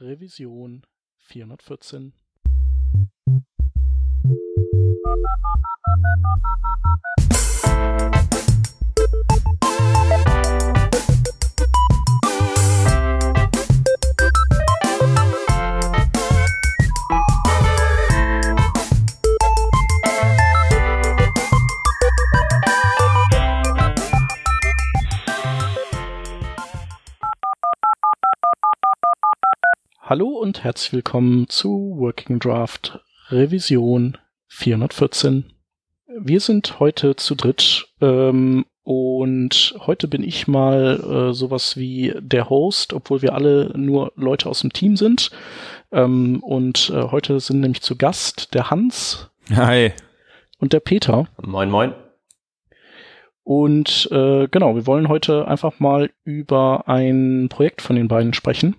Revision 414. Hallo und herzlich willkommen zu Working Draft Revision 414. Wir sind heute zu dritt ähm, und heute bin ich mal äh, sowas wie der Host, obwohl wir alle nur Leute aus dem Team sind. Ähm, und äh, heute sind nämlich zu Gast der Hans. Hi. Und der Peter. Moin, moin. Und äh, genau, wir wollen heute einfach mal über ein Projekt von den beiden sprechen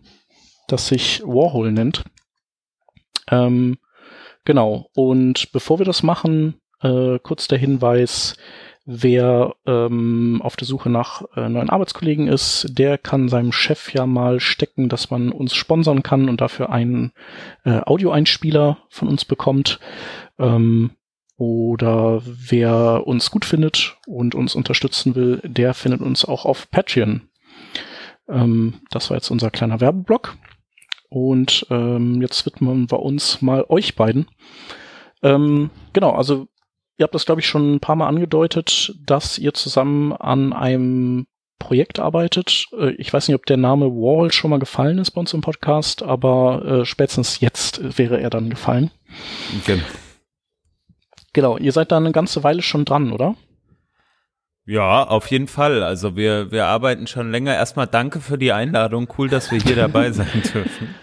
das sich Warhol nennt. Ähm, genau. Und bevor wir das machen, äh, kurz der Hinweis, wer ähm, auf der Suche nach äh, neuen Arbeitskollegen ist, der kann seinem Chef ja mal stecken, dass man uns sponsern kann und dafür einen äh, Audioeinspieler von uns bekommt. Ähm, oder wer uns gut findet und uns unterstützen will, der findet uns auch auf Patreon. Ähm, das war jetzt unser kleiner Werbeblock. Und ähm, jetzt widmen wir uns mal euch beiden. Ähm, genau, also ihr habt das, glaube ich, schon ein paar Mal angedeutet, dass ihr zusammen an einem Projekt arbeitet. Äh, ich weiß nicht, ob der Name Wall schon mal gefallen ist bei uns im Podcast, aber äh, spätestens jetzt wäre er dann gefallen. Genau. Genau, ihr seid da eine ganze Weile schon dran, oder? Ja, auf jeden Fall. Also wir, wir arbeiten schon länger. Erstmal danke für die Einladung. Cool, dass wir hier dabei sein dürfen.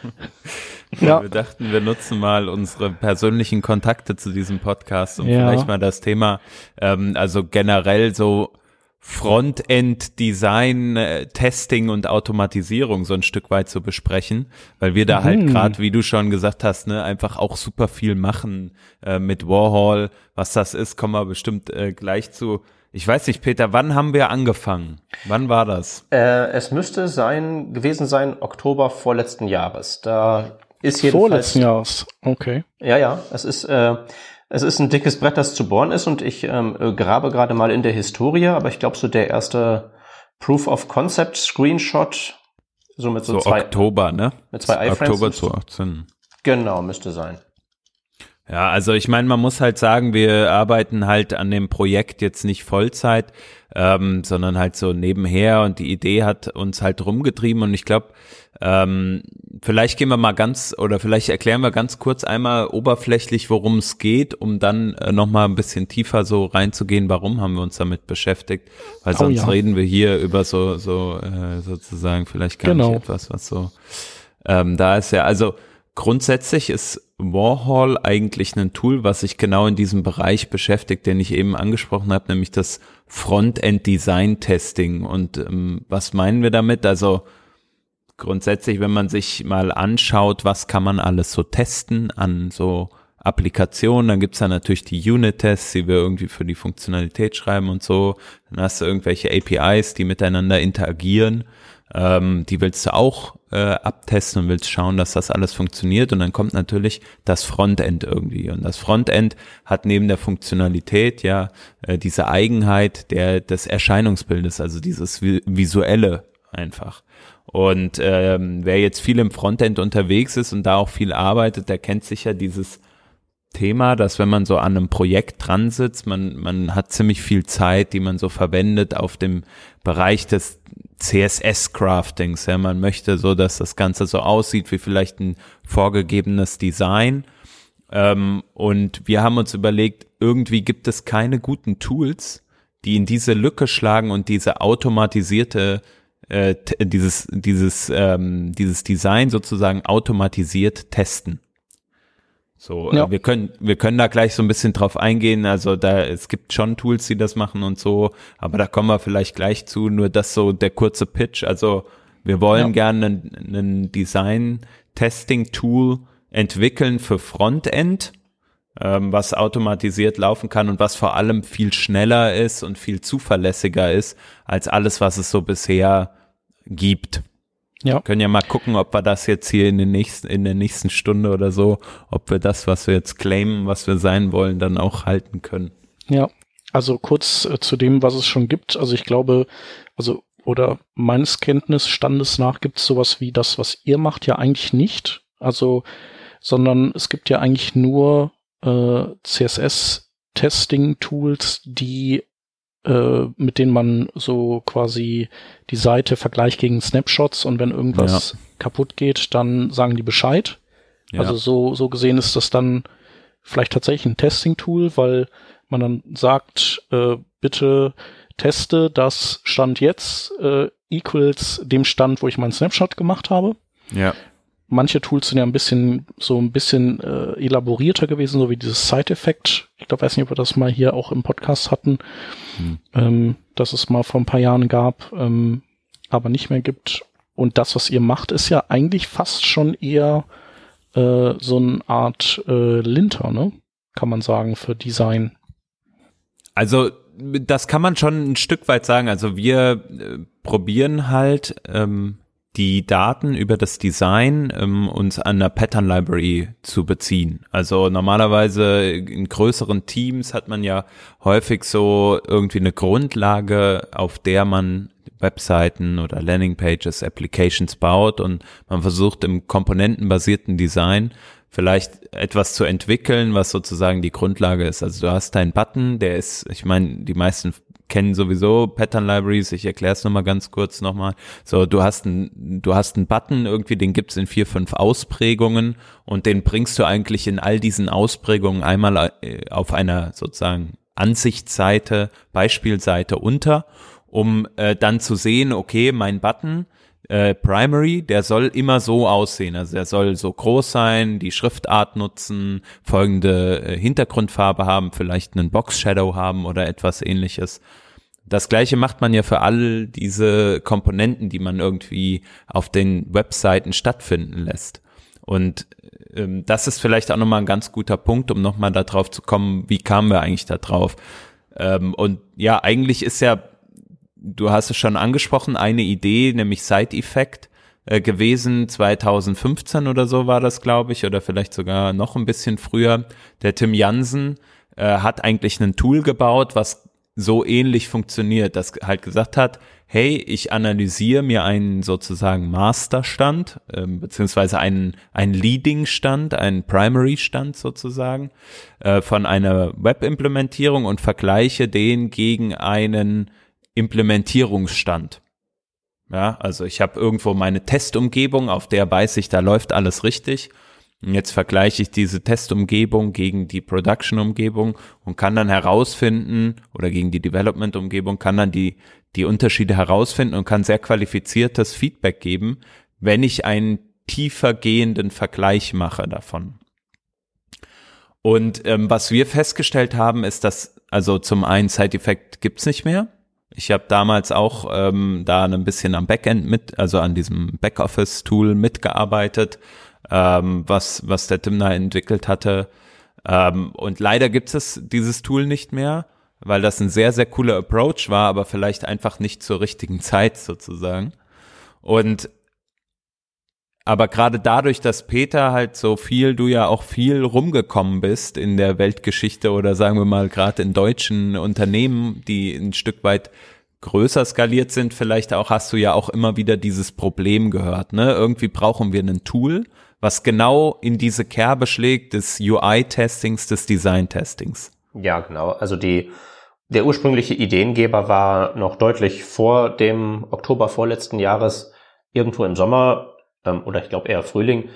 Ja. Wir dachten, wir nutzen mal unsere persönlichen Kontakte zu diesem Podcast, um ja. vielleicht mal das Thema, ähm, also generell so Frontend Design, äh, Testing und Automatisierung so ein Stück weit zu besprechen, weil wir da halt mhm. halt gerade, wie du schon gesagt hast, ne, einfach auch super viel machen äh, mit Warhol. Was das ist, kommen wir bestimmt äh, gleich zu. Ich weiß nicht, Peter, wann haben wir angefangen? Wann war das? Äh, es müsste sein, gewesen sein, Oktober vorletzten Jahres. Da ist jedenfalls. Vorletzten Jahres, okay. Ja, ja, es ist, äh, es ist ein dickes Brett, das zu bohren ist und ich ähm, äh, grabe gerade mal in der Historie, aber ich glaube, so der erste Proof of Concept Screenshot, so mit so, so zwei. Oktober, ne? Mit zwei iFrames. Oktober 2018. Genau, müsste sein. Ja, also ich meine, man muss halt sagen, wir arbeiten halt an dem Projekt jetzt nicht Vollzeit, ähm, sondern halt so nebenher und die Idee hat uns halt rumgetrieben und ich glaube, ähm, vielleicht gehen wir mal ganz oder vielleicht erklären wir ganz kurz einmal oberflächlich, worum es geht, um dann äh, nochmal ein bisschen tiefer so reinzugehen, warum haben wir uns damit beschäftigt, weil oh, sonst ja. reden wir hier über so, so äh, sozusagen vielleicht gar genau. nicht etwas, was so ähm, da ist ja, also Grundsätzlich ist Warhol eigentlich ein Tool, was sich genau in diesem Bereich beschäftigt, den ich eben angesprochen habe, nämlich das Frontend-Design-Testing. Und ähm, was meinen wir damit? Also grundsätzlich, wenn man sich mal anschaut, was kann man alles so testen an so Applikationen, dann gibt's da natürlich die Unit-Tests, die wir irgendwie für die Funktionalität schreiben und so. Dann hast du irgendwelche APIs, die miteinander interagieren. Ähm, die willst du auch äh, abtesten und willst schauen, dass das alles funktioniert. Und dann kommt natürlich das Frontend irgendwie. Und das Frontend hat neben der Funktionalität ja äh, diese Eigenheit der, des Erscheinungsbildes, also dieses visuelle einfach. Und ähm, wer jetzt viel im Frontend unterwegs ist und da auch viel arbeitet, der kennt sicher dieses Thema, dass wenn man so an einem Projekt dran sitzt, man, man hat ziemlich viel Zeit, die man so verwendet auf dem Bereich des CSS-Craftings. Ja, man möchte so, dass das Ganze so aussieht wie vielleicht ein vorgegebenes Design. Ähm, und wir haben uns überlegt, irgendwie gibt es keine guten Tools, die in diese Lücke schlagen und diese automatisierte äh, dieses dieses ähm, dieses Design sozusagen automatisiert testen. So, äh, ja. wir können, wir können da gleich so ein bisschen drauf eingehen. Also da, es gibt schon Tools, die das machen und so, aber da kommen wir vielleicht gleich zu. Nur das so der kurze Pitch. Also wir wollen ja. gerne ein Design-Testing-Tool entwickeln für Frontend, ähm, was automatisiert laufen kann und was vor allem viel schneller ist und viel zuverlässiger ist als alles, was es so bisher gibt. Ja. Wir können ja mal gucken, ob wir das jetzt hier in, den nächsten, in der nächsten Stunde oder so, ob wir das, was wir jetzt claimen, was wir sein wollen, dann auch halten können. Ja, also kurz äh, zu dem, was es schon gibt. Also ich glaube, also oder meines Kenntnisstandes nach gibt es sowas wie das, was ihr macht, ja eigentlich nicht. Also, sondern es gibt ja eigentlich nur äh, CSS-Testing-Tools, die mit denen man so quasi die Seite vergleicht gegen Snapshots und wenn irgendwas ja. kaputt geht, dann sagen die Bescheid. Ja. Also so, so gesehen ist das dann vielleicht tatsächlich ein Testing-Tool, weil man dann sagt, äh, bitte teste das Stand jetzt äh, equals dem Stand, wo ich meinen Snapshot gemacht habe. Ja. Manche Tools sind ja ein bisschen so ein bisschen äh, elaborierter gewesen, so wie dieses Side-Effekt. Ich glaube, weiß nicht, ob wir das mal hier auch im Podcast hatten, hm. ähm, dass es mal vor ein paar Jahren gab, ähm, aber nicht mehr gibt. Und das, was ihr macht, ist ja eigentlich fast schon eher äh, so eine Art äh, Linter, ne? Kann man sagen, für Design. Also das kann man schon ein Stück weit sagen. Also wir äh, probieren halt ähm, die Daten über das Design ähm, uns an der Pattern Library zu beziehen. Also normalerweise in größeren Teams hat man ja häufig so irgendwie eine Grundlage, auf der man Webseiten oder Landingpages, Applications baut und man versucht im komponentenbasierten Design vielleicht etwas zu entwickeln, was sozusagen die Grundlage ist. Also du hast deinen Button, der ist, ich meine, die meisten kennen sowieso Pattern Libraries, ich erkläre es nochmal ganz kurz nochmal. So, du hast einen, du hast einen Button, irgendwie, den gibt's in vier, fünf Ausprägungen und den bringst du eigentlich in all diesen Ausprägungen einmal äh, auf einer sozusagen Ansichtsseite, Beispielseite unter, um äh, dann zu sehen, okay, mein Button äh, Primary, der soll immer so aussehen. Also der soll so groß sein, die Schriftart nutzen, folgende äh, Hintergrundfarbe haben, vielleicht einen Box Shadow haben oder etwas ähnliches. Das gleiche macht man ja für all diese Komponenten, die man irgendwie auf den Webseiten stattfinden lässt. Und ähm, das ist vielleicht auch nochmal ein ganz guter Punkt, um nochmal darauf zu kommen, wie kamen wir eigentlich da drauf. Ähm, und ja, eigentlich ist ja du hast es schon angesprochen, eine Idee, nämlich Side Effect äh, gewesen, 2015 oder so war das, glaube ich, oder vielleicht sogar noch ein bisschen früher. Der Tim Jansen äh, hat eigentlich ein Tool gebaut, was so ähnlich funktioniert, das halt gesagt hat, hey, ich analysiere mir einen sozusagen Masterstand, ähm, beziehungsweise einen, einen Leading-Stand, einen Primary-Stand sozusagen äh, von einer Web-Implementierung und vergleiche den gegen einen Implementierungsstand. Ja, also ich habe irgendwo meine Testumgebung, auf der weiß ich, da läuft alles richtig. Und jetzt vergleiche ich diese Testumgebung gegen die Production-Umgebung und kann dann herausfinden, oder gegen die Development-Umgebung, kann dann die, die Unterschiede herausfinden und kann sehr qualifiziertes Feedback geben, wenn ich einen tiefer gehenden Vergleich mache davon. Und ähm, was wir festgestellt haben, ist, dass also zum einen Side-Effekt gibt's nicht mehr. Ich habe damals auch ähm, da ein bisschen am Backend mit, also an diesem Backoffice-Tool mitgearbeitet, ähm, was, was der Tim da entwickelt hatte. Ähm, und leider gibt es dieses Tool nicht mehr, weil das ein sehr, sehr cooler Approach war, aber vielleicht einfach nicht zur richtigen Zeit sozusagen. Und aber gerade dadurch, dass Peter halt so viel, du ja auch viel rumgekommen bist in der Weltgeschichte oder sagen wir mal gerade in deutschen Unternehmen, die ein Stück weit größer skaliert sind, vielleicht auch hast du ja auch immer wieder dieses Problem gehört, ne? Irgendwie brauchen wir ein Tool, was genau in diese Kerbe schlägt des UI-Testings, des Design-Testings. Ja, genau. Also die, der ursprüngliche Ideengeber war noch deutlich vor dem Oktober vorletzten Jahres irgendwo im Sommer ähm, oder ich glaube eher Frühling,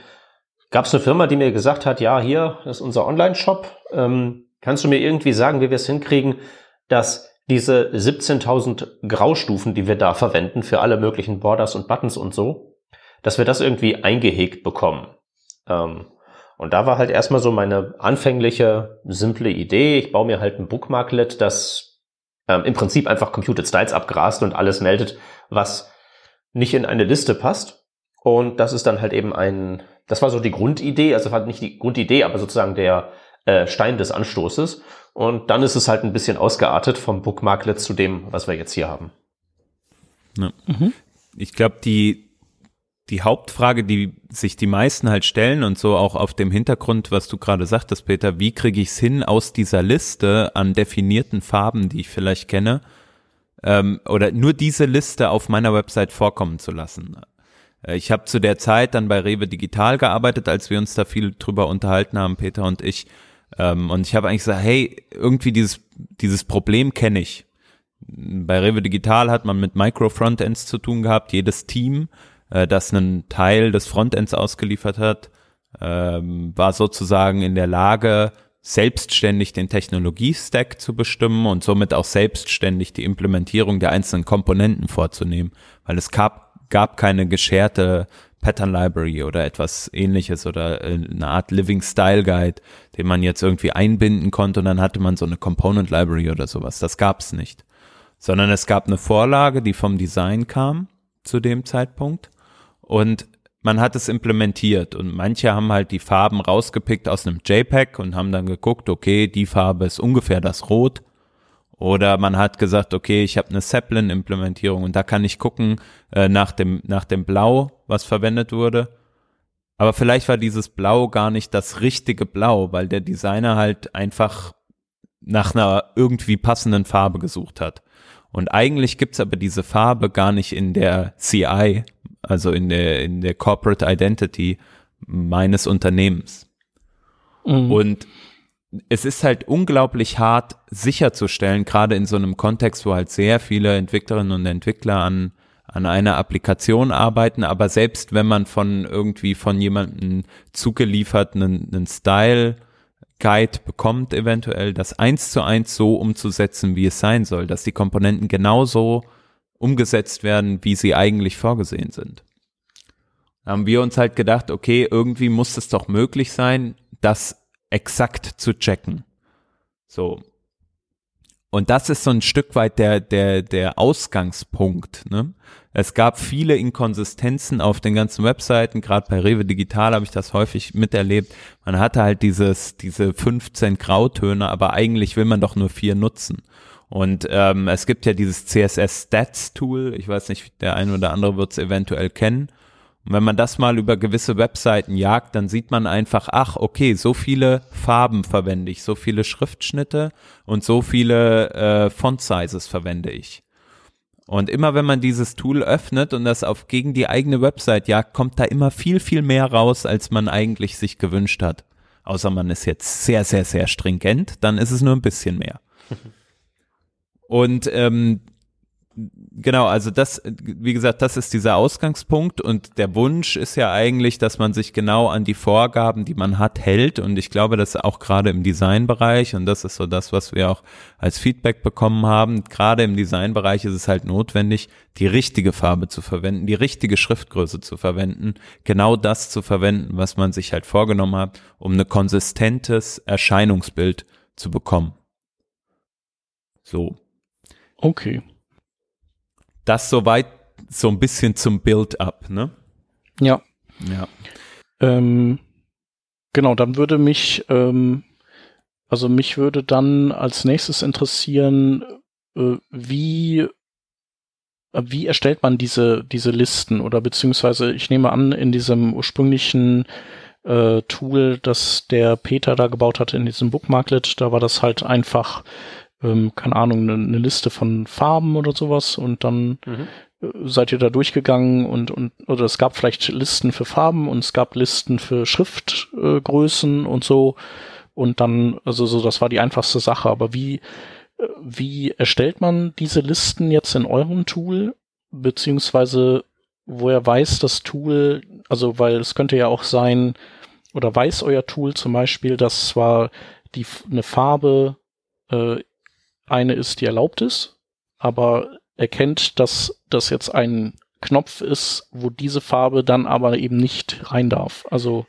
gab es eine Firma, die mir gesagt hat, ja, hier ist unser Online-Shop. Ähm, kannst du mir irgendwie sagen, wie wir es hinkriegen, dass diese 17.000 Graustufen, die wir da verwenden für alle möglichen Borders und Buttons und so, dass wir das irgendwie eingehegt bekommen. Ähm, und da war halt erstmal so meine anfängliche, simple Idee. Ich baue mir halt ein Bookmarklet, das ähm, im Prinzip einfach Computed Styles abgrast und alles meldet, was nicht in eine Liste passt. Und das ist dann halt eben ein, das war so die Grundidee, also war nicht die Grundidee, aber sozusagen der äh, Stein des Anstoßes. Und dann ist es halt ein bisschen ausgeartet vom Bookmarklet zu dem, was wir jetzt hier haben. Ja. Mhm. Ich glaube, die, die Hauptfrage, die sich die meisten halt stellen und so auch auf dem Hintergrund, was du gerade sagtest, Peter, wie kriege ich es hin, aus dieser Liste an definierten Farben, die ich vielleicht kenne, ähm, oder nur diese Liste auf meiner Website vorkommen zu lassen. Äh, ich habe zu der Zeit dann bei Rewe Digital gearbeitet, als wir uns da viel drüber unterhalten haben, Peter und ich. Ähm, und ich habe eigentlich gesagt, hey, irgendwie dieses, dieses Problem kenne ich. Bei Rewe Digital hat man mit Micro-Frontends zu tun gehabt. Jedes Team äh, das einen Teil des Frontends ausgeliefert hat, ähm, war sozusagen in der Lage, selbstständig den Technologie-Stack zu bestimmen und somit auch selbstständig die Implementierung der einzelnen Komponenten vorzunehmen, weil es gab, gab keine gescherte Pattern Library oder etwas ähnliches oder äh, eine Art Living Style Guide, den man jetzt irgendwie einbinden konnte und dann hatte man so eine Component Library oder sowas. Das gab's nicht. Sondern es gab eine Vorlage, die vom Design kam zu dem Zeitpunkt und man hat es implementiert und manche haben halt die Farben rausgepickt aus einem JPEG und haben dann geguckt, okay, die Farbe ist ungefähr das Rot. Oder man hat gesagt, okay, ich habe eine Zeppelin-Implementierung und da kann ich gucken äh, nach, dem, nach dem Blau, was verwendet wurde. Aber vielleicht war dieses Blau gar nicht das richtige Blau, weil der Designer halt einfach nach einer irgendwie passenden Farbe gesucht hat. Und eigentlich gibt's aber diese Farbe gar nicht in der CI, also in der, in der Corporate Identity meines Unternehmens. Mhm. Und es ist halt unglaublich hart sicherzustellen, gerade in so einem Kontext, wo halt sehr viele Entwicklerinnen und Entwickler an, an einer Applikation arbeiten, aber selbst wenn man von irgendwie von jemandem zugeliefert einen, einen Style Guide bekommt, eventuell das eins zu eins so umzusetzen, wie es sein soll, dass die Komponenten genauso umgesetzt werden, wie sie eigentlich vorgesehen sind. Da haben wir uns halt gedacht, okay, irgendwie muss es doch möglich sein, das exakt zu checken. So. Und das ist so ein Stück weit der, der, der Ausgangspunkt. Ne? Es gab viele Inkonsistenzen auf den ganzen Webseiten, gerade bei Rewe Digital habe ich das häufig miterlebt. Man hatte halt dieses, diese 15 Grautöne, aber eigentlich will man doch nur vier nutzen. Und ähm, es gibt ja dieses CSS Stats Tool, ich weiß nicht, der eine oder andere wird es eventuell kennen. Und wenn man das mal über gewisse Webseiten jagt, dann sieht man einfach, ach, okay, so viele Farben verwende ich, so viele Schriftschnitte und so viele äh, Font Sizes verwende ich. Und immer wenn man dieses Tool öffnet und das auf gegen die eigene Website jagt, kommt da immer viel, viel mehr raus, als man eigentlich sich gewünscht hat. Außer man ist jetzt sehr, sehr, sehr stringent, dann ist es nur ein bisschen mehr. Und ähm, genau, also das, wie gesagt, das ist dieser Ausgangspunkt und der Wunsch ist ja eigentlich, dass man sich genau an die Vorgaben, die man hat, hält und ich glaube, dass auch gerade im Designbereich und das ist so das, was wir auch als Feedback bekommen haben, gerade im Designbereich ist es halt notwendig, die richtige Farbe zu verwenden, die richtige Schriftgröße zu verwenden, genau das zu verwenden, was man sich halt vorgenommen hat, um ein konsistentes Erscheinungsbild zu bekommen. So, Okay. Das soweit so ein bisschen zum Build-up, ne? Ja. Ja. Ähm, genau, dann würde mich, ähm, also mich würde dann als nächstes interessieren, äh, wie wie erstellt man diese, diese Listen oder beziehungsweise ich nehme an, in diesem ursprünglichen äh, Tool, das der Peter da gebaut hatte, in diesem Bookmarklet, da war das halt einfach ähm, keine Ahnung, eine, eine Liste von Farben oder sowas und dann mhm. Äh, seid ihr da durchgegangen und, und oder es gab vielleicht Listen für Farben und es gab Listen für Schriftgrößen äh, und so. Und dann, also so, das war die einfachste Sache, aber wie, äh, wie erstellt man diese Listen jetzt in eurem Tool, beziehungsweise woher weiß das Tool, also weil es könnte ja auch sein, oder weiß euer Tool zum Beispiel, dass zwar die eine Farbe äh, eine ist, die erlaubt ist, aber erkennt, dass das jetzt ein Knopf ist, wo diese Farbe dann aber eben nicht rein darf. Also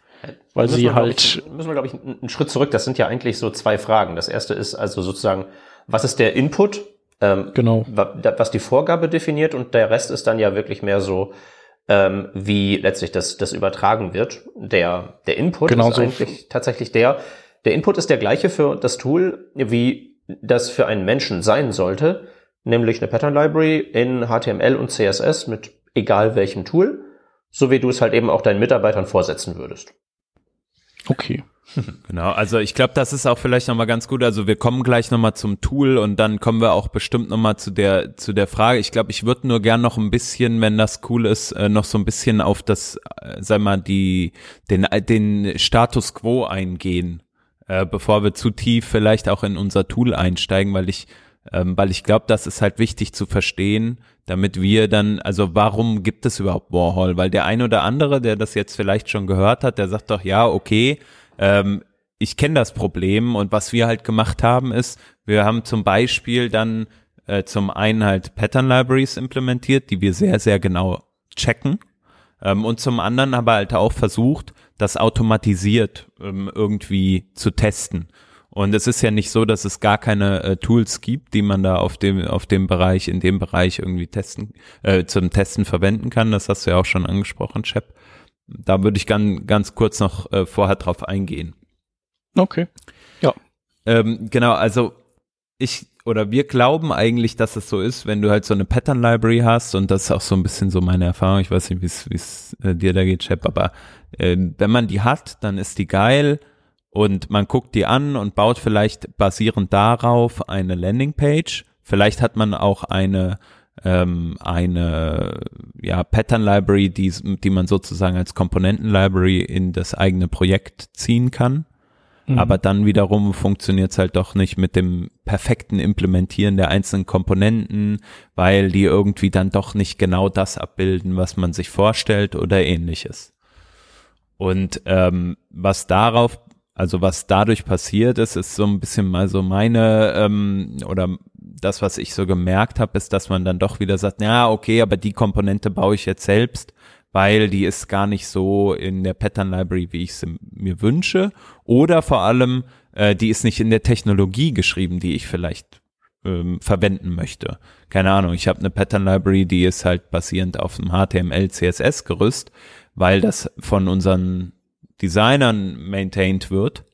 weil sie wir, halt. Ich, müssen wir, glaube ich, einen Schritt zurück. Das sind ja eigentlich so zwei Fragen. Das erste ist also sozusagen, was ist der Input? Ähm, genau. Was die Vorgabe definiert und der Rest ist dann ja wirklich mehr so, ähm, wie letztlich das, das übertragen wird. Der, der Input genau ist so. eigentlich tatsächlich der, der Input ist der gleiche für das Tool wie das für einen Menschen sein sollte, nämlich eine Pattern Library in HTML und CSS mit egal welchem Tool. so wie du es halt eben auch deinen Mitarbeitern vorsetzen würdest. Okay. Genau, also ich glaube, das ist auch vielleicht nochmal ganz gut. Also wir kommen gleich nochmal zum Tool und dann kommen wir auch bestimmt nochmal zu der, zu der Frage. Ich glaube, ich würde nur gern noch ein bisschen, wenn das cool ist, äh, noch so ein bisschen auf das, äh, sag mal, die, den, den Status quo eingehen, äh, bevor wir zu tief vielleicht auch in unser Tool einsteigen, weil ich, ähm, weil ich glaube, das ist halt wichtig zu verstehen, damit wir dann, also warum gibt es überhaupt Warhol? Weil der ein oder andere, der das jetzt vielleicht schon gehört hat, der sagt doch, ja, okay, ähm, ich kenne das Problem und was wir halt gemacht haben ist, wir haben zum Beispiel dann äh, zum einen halt Pattern Libraries implementiert, die wir sehr, sehr genau checken ähm, und zum anderen aber halt auch versucht, das automatisiert ähm, irgendwie zu testen. Und es ist ja nicht so, dass es gar keine äh, Tools gibt, die man da auf dem, auf dem Bereich, in dem Bereich irgendwie testen, äh, zum Testen verwenden kann. Das hast du ja auch schon angesprochen, Chef. Da würde ich ganz, ganz kurz noch äh, vorher drauf eingehen. Okay. Ja. Ähm, genau, also ich oder wir glauben eigentlich, dass es so ist, wenn du halt so eine Pattern Library hast und das ist auch so ein bisschen so meine Erfahrung. Ich weiß nicht, wie es äh, dir da geht, Chap, aber äh, wenn man die hat, dann ist die geil und man guckt die an und baut vielleicht basierend darauf eine Landingpage. Vielleicht hat man auch eine ähm, eine ja, Pattern Library, die, die man sozusagen als Komponenten Library in das eigene Projekt ziehen kann. Mhm. Aber dann wiederum funktioniert es halt doch nicht mit dem perfekten Implementieren der einzelnen Komponenten, weil die irgendwie dann doch nicht genau das abbilden, was man sich vorstellt oder ähnliches. Und ähm, was darauf also was dadurch passiert ist, ist so ein bisschen mal so meine ähm, oder das, was ich so gemerkt habe, ist, dass man dann doch wieder sagt, ja, okay, aber die Komponente baue ich jetzt selbst, weil die ist gar nicht so in der Pattern Library, wie ich sie mir wünsche. Oder vor allem, äh, die ist nicht in der Technologie geschrieben, die ich vielleicht ähm, verwenden möchte. Keine Ahnung, ich habe eine Pattern Library, die ist halt basierend auf einem HTML, CSS Gerüst, weil das von unseren Designern maintained wird.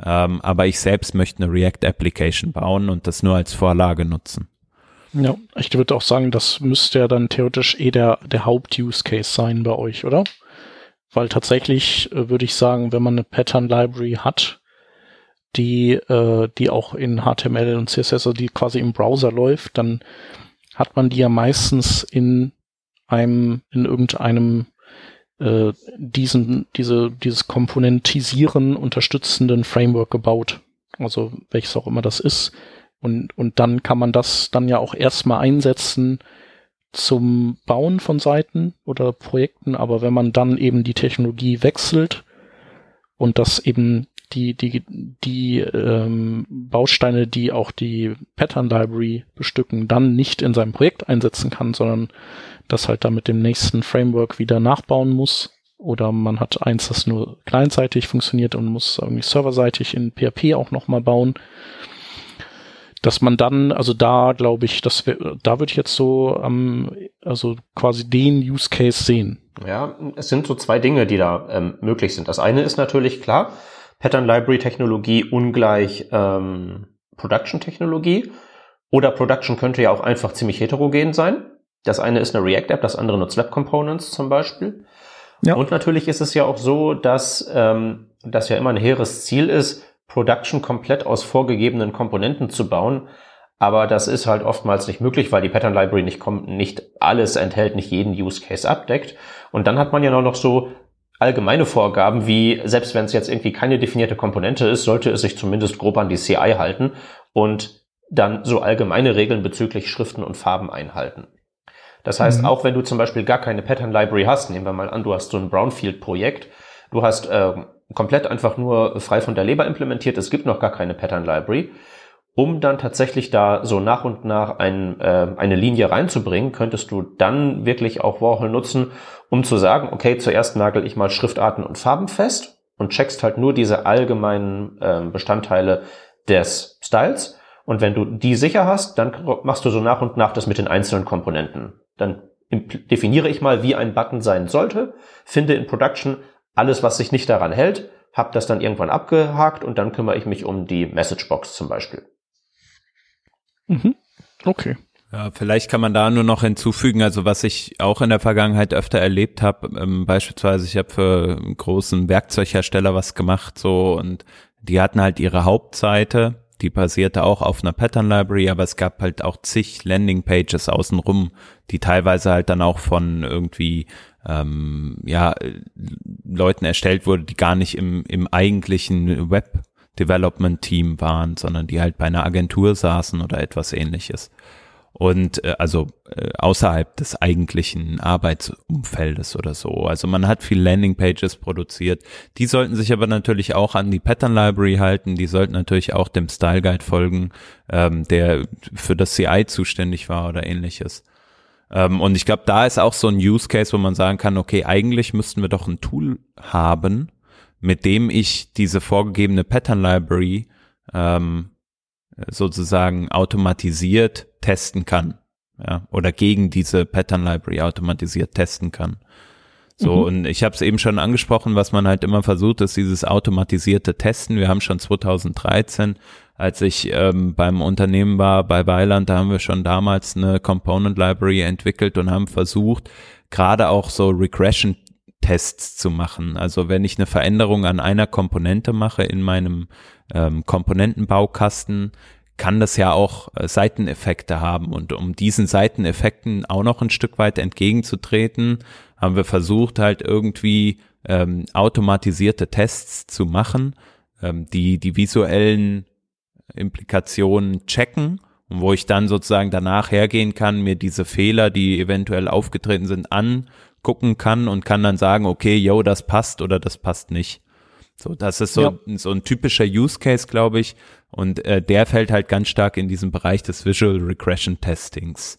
Ähm, aber ich selbst möchte eine React-Application bauen und das nur als Vorlage nutzen. Ja, ich würde auch sagen, das müsste ja dann theoretisch eh der, der Haupt-Use-Case sein bei euch, oder? Weil tatsächlich äh, würde ich sagen, wenn man eine Pattern-Library hat, die, äh, die auch in HTML und CSS, also die quasi im Browser läuft, dann hat man die ja meistens in einem, in irgendeinem äh, diesen, diese, dieses Komponentisieren unterstützenden Framework gebaut. Also welches auch immer das ist. Und, und dann kann man das dann ja auch erstmal einsetzen zum Bauen von Seiten oder Projekten. Aber wenn man dann eben die Technologie wechselt und das eben die, die, die ähm, Bausteine, die auch die Pattern Library bestücken, dann nicht in seinem Projekt einsetzen kann, sondern das halt da mit dem nächsten Framework wieder nachbauen muss. Oder man hat eins, das nur clientseitig funktioniert und muss irgendwie serverseitig in PHP auch nochmal bauen. Dass man dann, also da glaube ich, das wär, da würde ich jetzt so ähm, also quasi den Use Case sehen. Ja, es sind so zwei Dinge, die da ähm, möglich sind. Das eine ist natürlich klar, Pattern Library Technologie ungleich ähm, Production Technologie. Oder Production könnte ja auch einfach ziemlich heterogen sein. Das eine ist eine React-App, das andere nutzt Web Components zum Beispiel. Ja. Und natürlich ist es ja auch so, dass ähm, das ja immer ein hehres Ziel ist, Production komplett aus vorgegebenen Komponenten zu bauen. Aber das ist halt oftmals nicht möglich, weil die Pattern Library nicht, kommt, nicht alles enthält, nicht jeden Use Case abdeckt. Und dann hat man ja noch so allgemeine Vorgaben wie, selbst wenn es jetzt irgendwie keine definierte Komponente ist, sollte es sich zumindest grob an die CI halten und dann so allgemeine Regeln bezüglich Schriften und Farben einhalten. Das heißt, mhm. auch wenn du zum Beispiel gar keine Pattern Library hast, nehmen wir mal an, du hast so ein Brownfield-Projekt, du hast äh, komplett einfach nur frei von der Leber implementiert, es gibt noch gar keine Pattern Library, um dann tatsächlich da so nach und nach ein, äh, eine Linie reinzubringen, könntest du dann wirklich auch Warhol nutzen, um zu sagen, okay, zuerst nagel ich mal Schriftarten und Farben fest und checkst halt nur diese allgemeinen äh, Bestandteile des Styles. Und wenn du die sicher hast, dann machst du so nach und nach das mit den einzelnen Komponenten. Dann definiere ich mal, wie ein Button sein sollte, finde in Production alles, was sich nicht daran hält, habe das dann irgendwann abgehakt und dann kümmere ich mich um die Messagebox zum Beispiel. Mhm. Okay. Ja, vielleicht kann man da nur noch hinzufügen, also was ich auch in der Vergangenheit öfter erlebt habe, ähm, beispielsweise ich habe für einen großen Werkzeughersteller was gemacht so und die hatten halt ihre Hauptseite, die basierte auch auf einer Pattern Library, aber es gab halt auch zig Landing Pages außenrum, die teilweise halt dann auch von irgendwie ähm, ja Leuten erstellt wurde, die gar nicht im, im eigentlichen Web Development Team waren, sondern die halt bei einer Agentur saßen oder etwas ähnliches und äh, also äh, außerhalb des eigentlichen Arbeitsumfeldes oder so. Also man hat viel Landingpages produziert. Die sollten sich aber natürlich auch an die Pattern Library halten. Die sollten natürlich auch dem Style Guide folgen, ähm, der für das CI zuständig war oder ähnliches. Ähm, und ich glaube, da ist auch so ein Use Case, wo man sagen kann, okay, eigentlich müssten wir doch ein Tool haben, mit dem ich diese vorgegebene Pattern Library ähm, sozusagen automatisiert testen kann. Ja, oder gegen diese Pattern Library automatisiert testen kann. So, mhm. und ich habe es eben schon angesprochen, was man halt immer versucht, ist dieses automatisierte Testen. Wir haben schon 2013, als ich ähm, beim Unternehmen war, bei Weiland, da haben wir schon damals eine Component Library entwickelt und haben versucht, gerade auch so Regression Tests zu machen. Also wenn ich eine Veränderung an einer Komponente mache in meinem ähm, Komponentenbaukasten, kann das ja auch äh, Seiteneffekte haben. Und um diesen Seiteneffekten auch noch ein Stück weit entgegenzutreten, haben wir versucht, halt irgendwie ähm, automatisierte Tests zu machen, ähm, die die visuellen Implikationen checken und wo ich dann sozusagen danach hergehen kann, mir diese Fehler, die eventuell aufgetreten sind, angucken kann und kann dann sagen, okay, yo, das passt oder das passt nicht. So, das ist so, ja. so ein typischer Use Case, glaube ich. Und äh, der fällt halt ganz stark in diesem Bereich des Visual Regression Testings.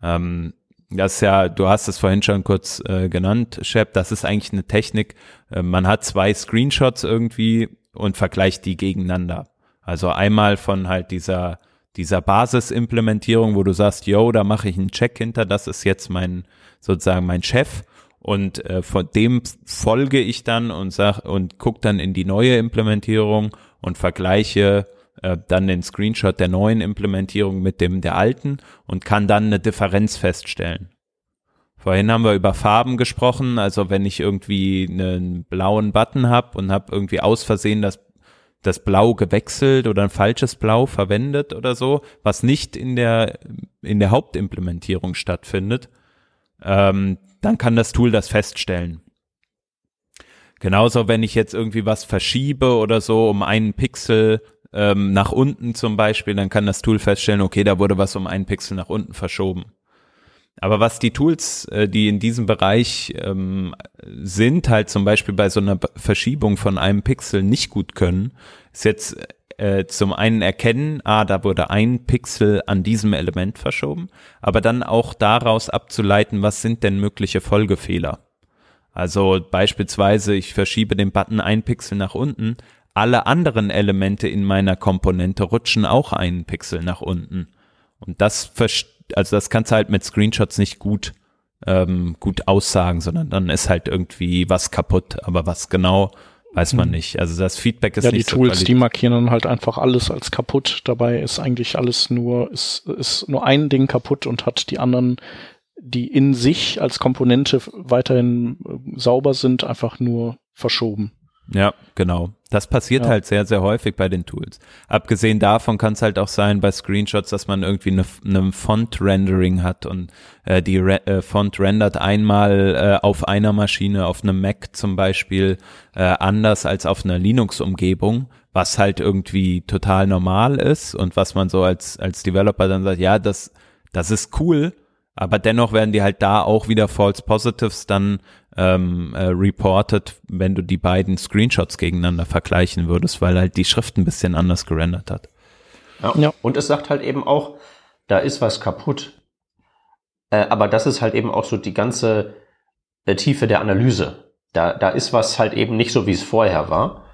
Ähm, das ist ja, du hast es vorhin schon kurz äh, genannt, Shep, das ist eigentlich eine Technik. Äh, man hat zwei Screenshots irgendwie und vergleicht die gegeneinander. Also einmal von halt dieser dieser Basisimplementierung, wo du sagst, yo, da mache ich einen Check hinter, das ist jetzt mein sozusagen mein Chef und äh, von dem folge ich dann und sag und guck dann in die neue Implementierung und vergleiche äh, dann den Screenshot der neuen Implementierung mit dem der alten und kann dann eine Differenz feststellen. Vorhin haben wir über Farben gesprochen, also wenn ich irgendwie einen blauen Button habe und habe irgendwie aus Versehen das das Blau gewechselt oder ein falsches Blau verwendet oder so, was nicht in der in der Hauptimplementierung stattfindet, ähm, dann kann das Tool das feststellen. Genauso, wenn ich jetzt irgendwie was verschiebe oder so um einen Pixel ähm, nach unten zum Beispiel, dann kann das Tool feststellen, okay, da wurde was um einen Pixel nach unten verschoben. Aber was die Tools, äh, die in diesem Bereich ähm, sind, halt zum Beispiel bei so einer Verschiebung von einem Pixel nicht gut können, ist jetzt äh, zum einen erkennen, ah, da wurde ein Pixel an diesem Element verschoben, aber dann auch daraus abzuleiten, was sind denn mögliche Folgefehler. Also beispielsweise, ich verschiebe den Button ein Pixel nach unten, alle anderen Elemente in meiner Komponente rutschen auch einen Pixel nach unten. Und das, also das kannst du halt mit Screenshots nicht gut, ähm, gut aussagen, sondern dann ist halt irgendwie was kaputt. Aber was genau, weiß man hm. nicht. Also das Feedback ist ja, nicht die Tools, die markieren dann halt einfach alles als kaputt. Dabei ist eigentlich alles nur, ist, ist nur ein Ding kaputt und hat die anderen, die in sich als Komponente weiterhin äh, sauber sind, einfach nur verschoben. Ja, genau. Das passiert ja. halt sehr, sehr häufig bei den Tools. Abgesehen davon kann es halt auch sein bei Screenshots, dass man irgendwie eine, eine Font-Rendering hat und äh, die Re äh, Font rendert einmal äh, auf einer Maschine, auf einem Mac zum Beispiel, äh, anders als auf einer Linux-Umgebung, was halt irgendwie total normal ist und was man so als, als Developer dann sagt, ja, das, das ist cool, aber dennoch werden die halt da auch wieder False Positives dann ähm, äh, reported, wenn du die beiden Screenshots gegeneinander vergleichen würdest, weil halt die Schrift ein bisschen anders gerendert hat. Ja. ja. Und es sagt halt eben auch, da ist was kaputt. Äh, aber das ist halt eben auch so die ganze äh, Tiefe der Analyse. Da, da ist was halt eben nicht so, wie es vorher war.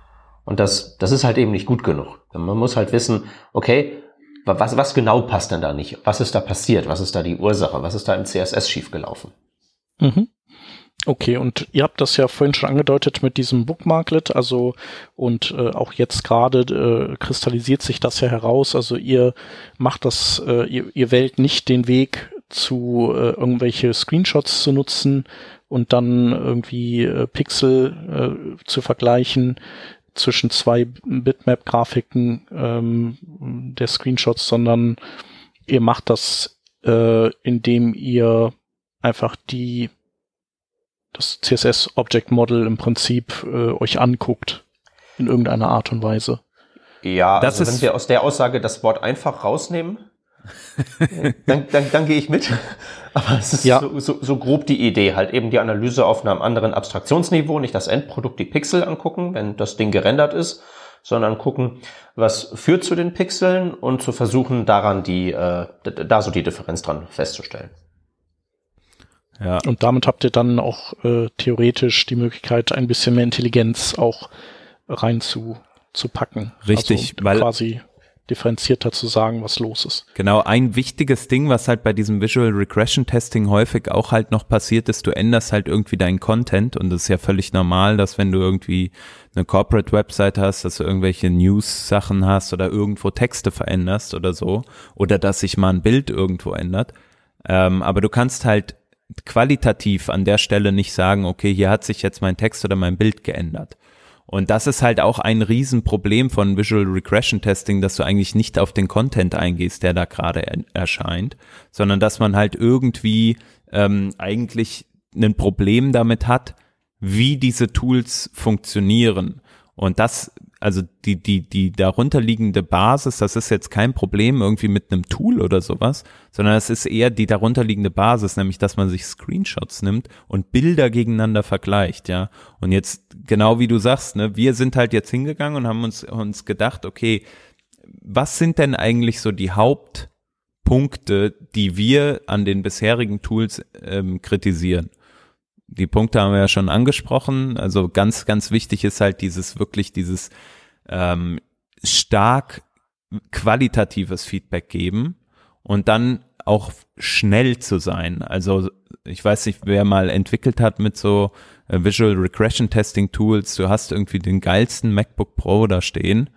Und das, das ist halt eben nicht gut genug. Man muss halt wissen, okay, was, was genau passt denn da nicht? Was ist da passiert? Was ist da die Ursache? Was ist da im CSS schiefgelaufen? Mhm. Okay, und ihr habt das ja vorhin schon angedeutet mit diesem Bookmarklet, also und äh, auch jetzt gerade äh, kristallisiert sich das ja heraus. Also ihr macht das, äh, ihr, ihr wählt nicht den Weg zu äh, irgendwelche Screenshots zu nutzen und dann irgendwie äh, Pixel äh, zu vergleichen zwischen zwei Bitmap-Grafiken ähm, der Screenshots, sondern ihr macht das, äh, indem ihr einfach die das CSS Object Model im Prinzip äh, euch anguckt in irgendeiner Art und Weise. Ja, das also wenn wir aus der Aussage das Wort einfach rausnehmen, dann, dann, dann gehe ich mit. Aber es ist ja. so, so, so grob die Idee, halt eben die Analyse auf einem anderen Abstraktionsniveau, nicht das Endprodukt, die Pixel angucken, wenn das Ding gerendert ist, sondern gucken, was führt zu den Pixeln und zu versuchen, daran die, äh, da so die Differenz dran festzustellen. Ja. Und damit habt ihr dann auch äh, theoretisch die Möglichkeit, ein bisschen mehr Intelligenz auch rein zu, zu packen. Richtig, also weil quasi differenzierter zu sagen, was los ist. Genau, ein wichtiges Ding, was halt bei diesem Visual Regression Testing häufig auch halt noch passiert ist, du änderst halt irgendwie deinen Content und das ist ja völlig normal, dass wenn du irgendwie eine Corporate Website hast, dass du irgendwelche News Sachen hast oder irgendwo Texte veränderst oder so oder dass sich mal ein Bild irgendwo ändert. Ähm, aber du kannst halt qualitativ an der Stelle nicht sagen, okay, hier hat sich jetzt mein Text oder mein Bild geändert. Und das ist halt auch ein Riesenproblem von Visual Regression Testing, dass du eigentlich nicht auf den Content eingehst, der da gerade er erscheint, sondern dass man halt irgendwie ähm, eigentlich ein Problem damit hat, wie diese Tools funktionieren. Und das also die, die, die darunterliegende Basis, das ist jetzt kein Problem irgendwie mit einem Tool oder sowas, sondern es ist eher die darunterliegende Basis, nämlich dass man sich Screenshots nimmt und Bilder gegeneinander vergleicht, ja. Und jetzt, genau wie du sagst, ne, wir sind halt jetzt hingegangen und haben uns, uns gedacht, okay, was sind denn eigentlich so die Hauptpunkte, die wir an den bisherigen Tools ähm, kritisieren? Die Punkte haben wir ja schon angesprochen. Also ganz, ganz wichtig ist halt dieses wirklich dieses ähm, stark qualitatives Feedback geben und dann auch schnell zu sein. Also ich weiß nicht, wer mal entwickelt hat mit so äh, Visual Regression Testing Tools. Du hast irgendwie den geilsten MacBook Pro da stehen.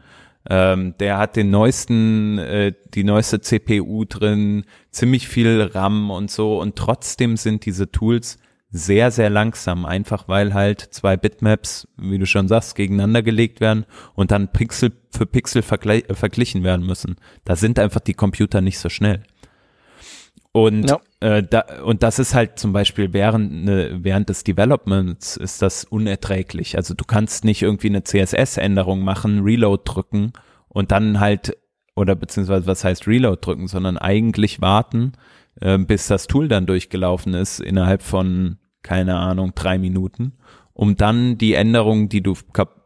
Ähm, der hat den neuesten, äh, die neueste CPU drin, ziemlich viel RAM und so. Und trotzdem sind diese Tools sehr, sehr langsam, einfach weil halt zwei Bitmaps, wie du schon sagst, gegeneinander gelegt werden und dann Pixel für Pixel äh, verglichen werden müssen. Da sind einfach die Computer nicht so schnell. Und, ja. äh, da, und das ist halt zum Beispiel während, ne, während des Developments ist das unerträglich. Also du kannst nicht irgendwie eine CSS-Änderung machen, Reload drücken und dann halt, oder beziehungsweise was heißt Reload drücken, sondern eigentlich warten, äh, bis das Tool dann durchgelaufen ist innerhalb von, keine Ahnung, drei Minuten, um dann die Änderung, die du,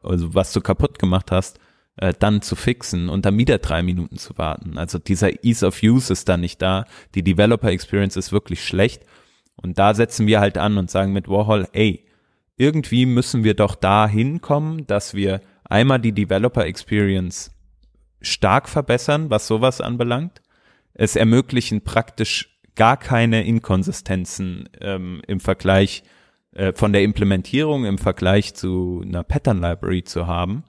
also was du kaputt gemacht hast, äh, dann zu fixen und dann wieder drei Minuten zu warten. Also dieser Ease of Use ist da nicht da. Die Developer Experience ist wirklich schlecht. Und da setzen wir halt an und sagen mit Warhol, ey, irgendwie müssen wir doch da hinkommen, dass wir einmal die Developer Experience stark verbessern, was sowas anbelangt. Es ermöglichen praktisch gar keine Inkonsistenzen ähm, im Vergleich äh, von der Implementierung im Vergleich zu einer Pattern Library zu haben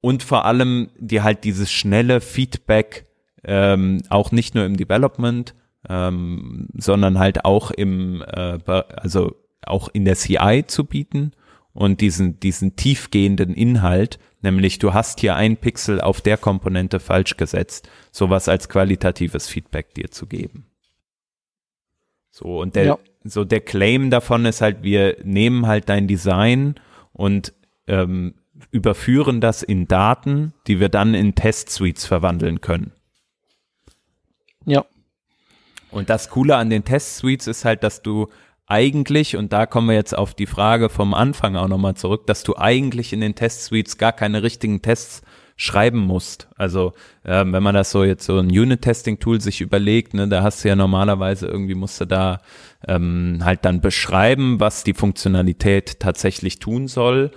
und vor allem die halt dieses schnelle Feedback ähm, auch nicht nur im Development, ähm, sondern halt auch im, äh, also auch in der CI zu bieten und diesen, diesen tiefgehenden Inhalt, nämlich du hast hier ein Pixel auf der Komponente falsch gesetzt, sowas als qualitatives Feedback dir zu geben. So, und der, ja. so der Claim davon ist halt, wir nehmen halt dein Design und ähm, überführen das in Daten, die wir dann in Test-Suites verwandeln können. Ja. Und das Coole an den Test-Suites ist halt, dass du eigentlich, und da kommen wir jetzt auf die Frage vom Anfang auch nochmal zurück, dass du eigentlich in den Test-Suites gar keine richtigen Tests schreiben musst. Also ähm, wenn man das so jetzt so ein Unit-Testing-Tool sich überlegt, ne, da hast du ja normalerweise irgendwie musst du da ähm, halt dann beschreiben, was die Funktionalität tatsächlich tun soll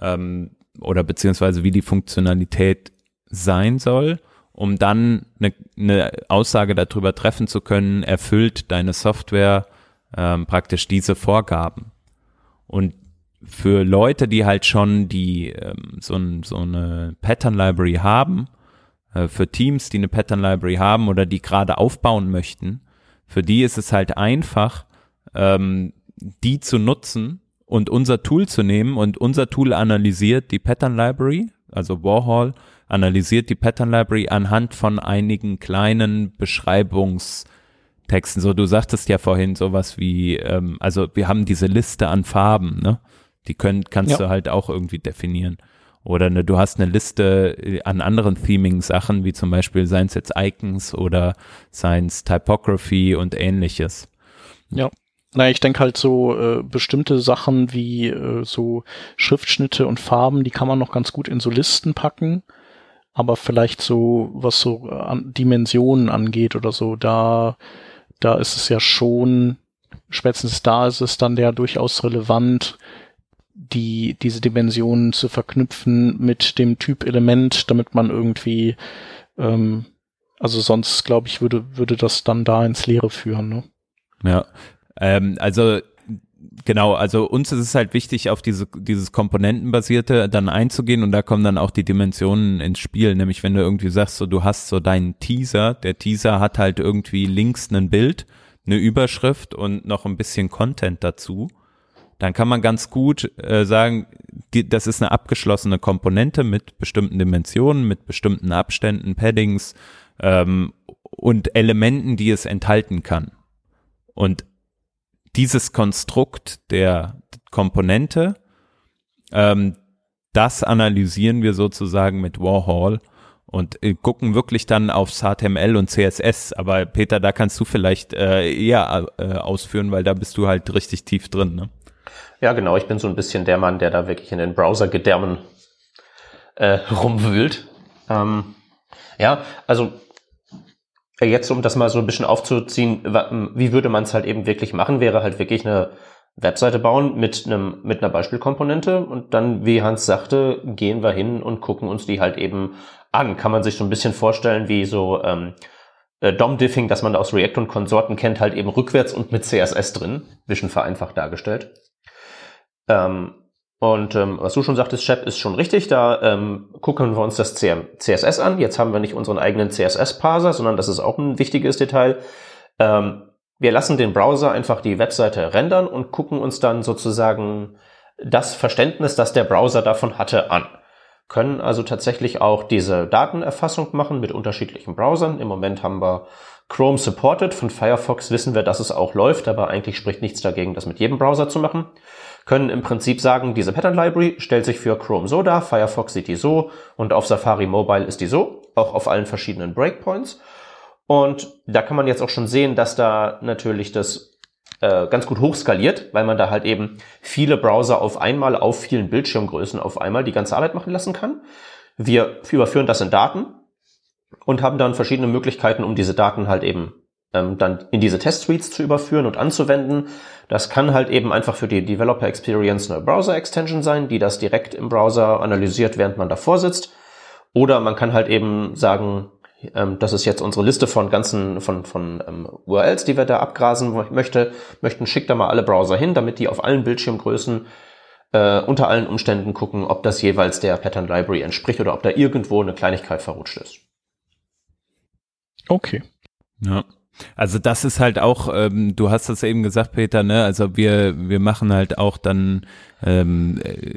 ähm, oder beziehungsweise wie die Funktionalität sein soll, um dann eine, eine Aussage darüber treffen zu können, erfüllt deine Software ähm, praktisch diese Vorgaben. Und für Leute, die halt schon die ähm, so, ein, so eine Pattern Library haben, äh, für Teams, die eine Pattern Library haben oder die gerade aufbauen möchten, für die ist es halt einfach, ähm, die zu nutzen und unser Tool zu nehmen und unser Tool analysiert die Pattern Library, also Warhol analysiert die Pattern Library anhand von einigen kleinen Beschreibungstexten. So, du sagtest ja vorhin sowas wie, ähm, also wir haben diese Liste an Farben, ne? Die können, kannst ja. du halt auch irgendwie definieren. Oder ne, du hast eine Liste äh, an anderen Theming-Sachen, wie zum Beispiel seien es jetzt Icons oder seien es Typography und ähnliches. Ja. Na, ich denke halt so äh, bestimmte Sachen wie äh, so Schriftschnitte und Farben, die kann man noch ganz gut in so Listen packen. Aber vielleicht so, was so äh, an Dimensionen angeht oder so, da, da ist es ja schon, spätestens da ist es dann ja durchaus relevant, die, diese Dimensionen zu verknüpfen mit dem Typ Element, damit man irgendwie, ähm, also sonst glaube ich, würde, würde das dann da ins Leere führen. Ne? Ja, ähm, also genau, also uns ist es halt wichtig, auf diese, dieses Komponentenbasierte dann einzugehen und da kommen dann auch die Dimensionen ins Spiel, nämlich wenn du irgendwie sagst, so du hast so deinen Teaser, der Teaser hat halt irgendwie links ein Bild, eine Überschrift und noch ein bisschen Content dazu dann kann man ganz gut äh, sagen, die, das ist eine abgeschlossene Komponente mit bestimmten Dimensionen, mit bestimmten Abständen, Paddings ähm, und Elementen, die es enthalten kann. Und dieses Konstrukt der Komponente, ähm, das analysieren wir sozusagen mit Warhol und äh, gucken wirklich dann auf HTML und CSS. Aber Peter, da kannst du vielleicht äh, eher äh, ausführen, weil da bist du halt richtig tief drin. Ne? Ja, genau. Ich bin so ein bisschen der Mann, der da wirklich in den Browser-Gedärmen äh, rumwühlt. Ähm, ja, also äh, jetzt, um das mal so ein bisschen aufzuziehen, wie würde man es halt eben wirklich machen, wäre halt wirklich eine Webseite bauen mit einem mit einer Beispielkomponente und dann, wie Hans sagte, gehen wir hin und gucken uns die halt eben an. Kann man sich so ein bisschen vorstellen, wie so ähm, äh, DOM-Diffing, das man aus React und Konsorten kennt, halt eben rückwärts und mit CSS drin, bisschen vereinfacht dargestellt. Ähm, und ähm, was du schon sagtest, Shep, ist schon richtig. Da ähm, gucken wir uns das CSS an. Jetzt haben wir nicht unseren eigenen CSS-Parser, sondern das ist auch ein wichtiges Detail. Ähm, wir lassen den Browser einfach die Webseite rendern und gucken uns dann sozusagen das Verständnis, das der Browser davon hatte, an. Können also tatsächlich auch diese Datenerfassung machen mit unterschiedlichen Browsern. Im Moment haben wir Chrome supported. Von Firefox wissen wir, dass es auch läuft, aber eigentlich spricht nichts dagegen, das mit jedem Browser zu machen können im Prinzip sagen, diese Pattern Library stellt sich für Chrome so dar, Firefox sieht die so und auf Safari Mobile ist die so, auch auf allen verschiedenen Breakpoints. Und da kann man jetzt auch schon sehen, dass da natürlich das äh, ganz gut hochskaliert, weil man da halt eben viele Browser auf einmal auf vielen Bildschirmgrößen auf einmal die ganze Arbeit machen lassen kann. Wir überführen das in Daten und haben dann verschiedene Möglichkeiten, um diese Daten halt eben ähm, dann in diese Test-Suites zu überführen und anzuwenden. Das kann halt eben einfach für die Developer Experience eine Browser-Extension sein, die das direkt im Browser analysiert, während man davor sitzt. Oder man kann halt eben sagen, ähm, das ist jetzt unsere Liste von ganzen, von, von ähm, URLs, die wir da abgrasen möchte, möchten, schickt da mal alle Browser hin, damit die auf allen Bildschirmgrößen äh, unter allen Umständen gucken, ob das jeweils der Pattern Library entspricht oder ob da irgendwo eine Kleinigkeit verrutscht ist. Okay. Ja. Also das ist halt auch, ähm, du hast das eben gesagt, Peter, ne? Also wir, wir machen halt auch dann ähm, äh,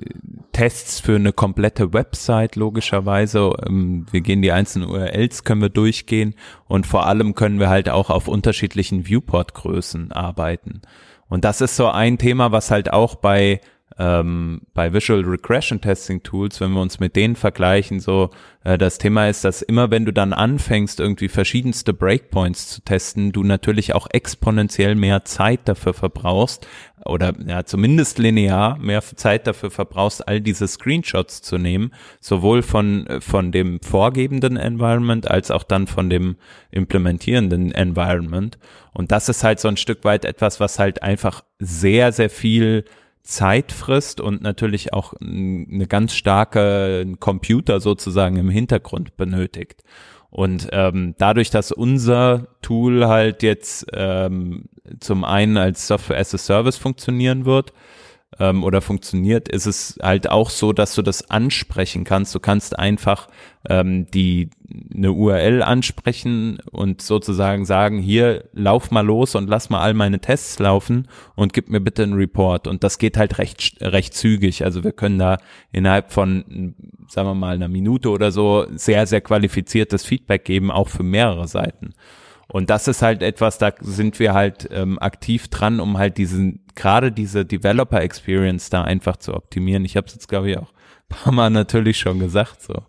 Tests für eine komplette Website, logischerweise. Ähm, wir gehen die einzelnen URLs, können wir durchgehen und vor allem können wir halt auch auf unterschiedlichen Viewport-Größen arbeiten. Und das ist so ein Thema, was halt auch bei ähm, bei Visual Regression Testing Tools, wenn wir uns mit denen vergleichen, so äh, das Thema ist, dass immer wenn du dann anfängst, irgendwie verschiedenste Breakpoints zu testen, du natürlich auch exponentiell mehr Zeit dafür verbrauchst oder ja zumindest linear mehr Zeit dafür verbrauchst, all diese Screenshots zu nehmen, sowohl von von dem vorgebenden Environment als auch dann von dem implementierenden Environment. Und das ist halt so ein Stück weit etwas, was halt einfach sehr sehr viel Zeit frisst und natürlich auch eine ganz starke Computer sozusagen im Hintergrund benötigt. Und ähm, dadurch, dass unser Tool halt jetzt ähm, zum einen als Software as a Service funktionieren wird, ähm, oder funktioniert, ist es halt auch so, dass du das ansprechen kannst. Du kannst einfach ähm, die eine URL ansprechen und sozusagen sagen, hier lauf mal los und lass mal all meine Tests laufen und gib mir bitte einen Report. Und das geht halt recht recht zügig. Also wir können da innerhalb von, sagen wir mal, einer Minute oder so sehr sehr qualifiziertes Feedback geben, auch für mehrere Seiten. Und das ist halt etwas, da sind wir halt ähm, aktiv dran, um halt diesen, gerade diese Developer Experience da einfach zu optimieren. Ich habe es jetzt, glaube ich, auch ein paar Mal natürlich schon gesagt. So.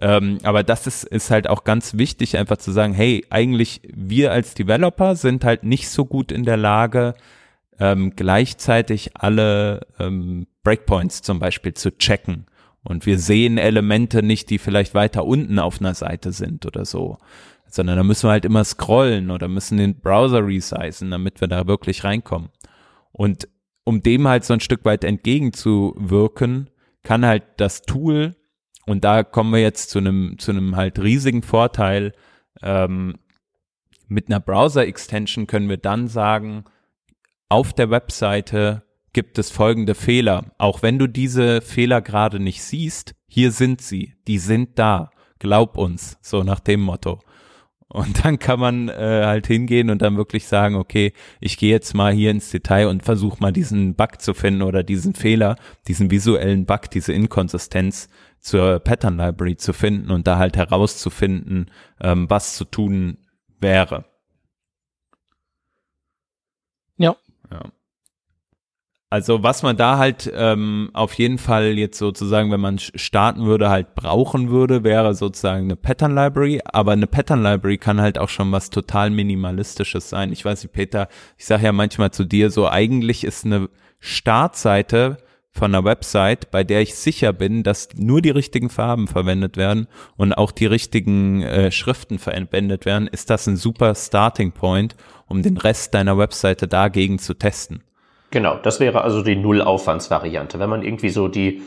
Ähm, aber das ist, ist halt auch ganz wichtig, einfach zu sagen, hey, eigentlich wir als Developer sind halt nicht so gut in der Lage, ähm, gleichzeitig alle ähm, Breakpoints zum Beispiel zu checken. Und wir sehen Elemente nicht, die vielleicht weiter unten auf einer Seite sind oder so sondern da müssen wir halt immer scrollen oder müssen den Browser resizen, damit wir da wirklich reinkommen. Und um dem halt so ein Stück weit entgegenzuwirken, kann halt das Tool, und da kommen wir jetzt zu einem, zu einem halt riesigen Vorteil, ähm, mit einer Browser-Extension können wir dann sagen, auf der Webseite gibt es folgende Fehler. Auch wenn du diese Fehler gerade nicht siehst, hier sind sie, die sind da. Glaub uns, so nach dem Motto. Und dann kann man äh, halt hingehen und dann wirklich sagen, okay, ich gehe jetzt mal hier ins Detail und versuche mal diesen Bug zu finden oder diesen Fehler, diesen visuellen Bug, diese Inkonsistenz zur Pattern Library zu finden und da halt herauszufinden, ähm, was zu tun wäre. Ja. Also was man da halt ähm, auf jeden Fall jetzt sozusagen, wenn man starten würde, halt brauchen würde, wäre sozusagen eine Pattern Library. Aber eine Pattern Library kann halt auch schon was total minimalistisches sein. Ich weiß nicht, Peter, ich sage ja manchmal zu dir so, eigentlich ist eine Startseite von einer Website, bei der ich sicher bin, dass nur die richtigen Farben verwendet werden und auch die richtigen äh, Schriften verwendet werden, ist das ein super Starting Point, um den Rest deiner Webseite dagegen zu testen. Genau, das wäre also die Null-Aufwandsvariante. Wenn man irgendwie so die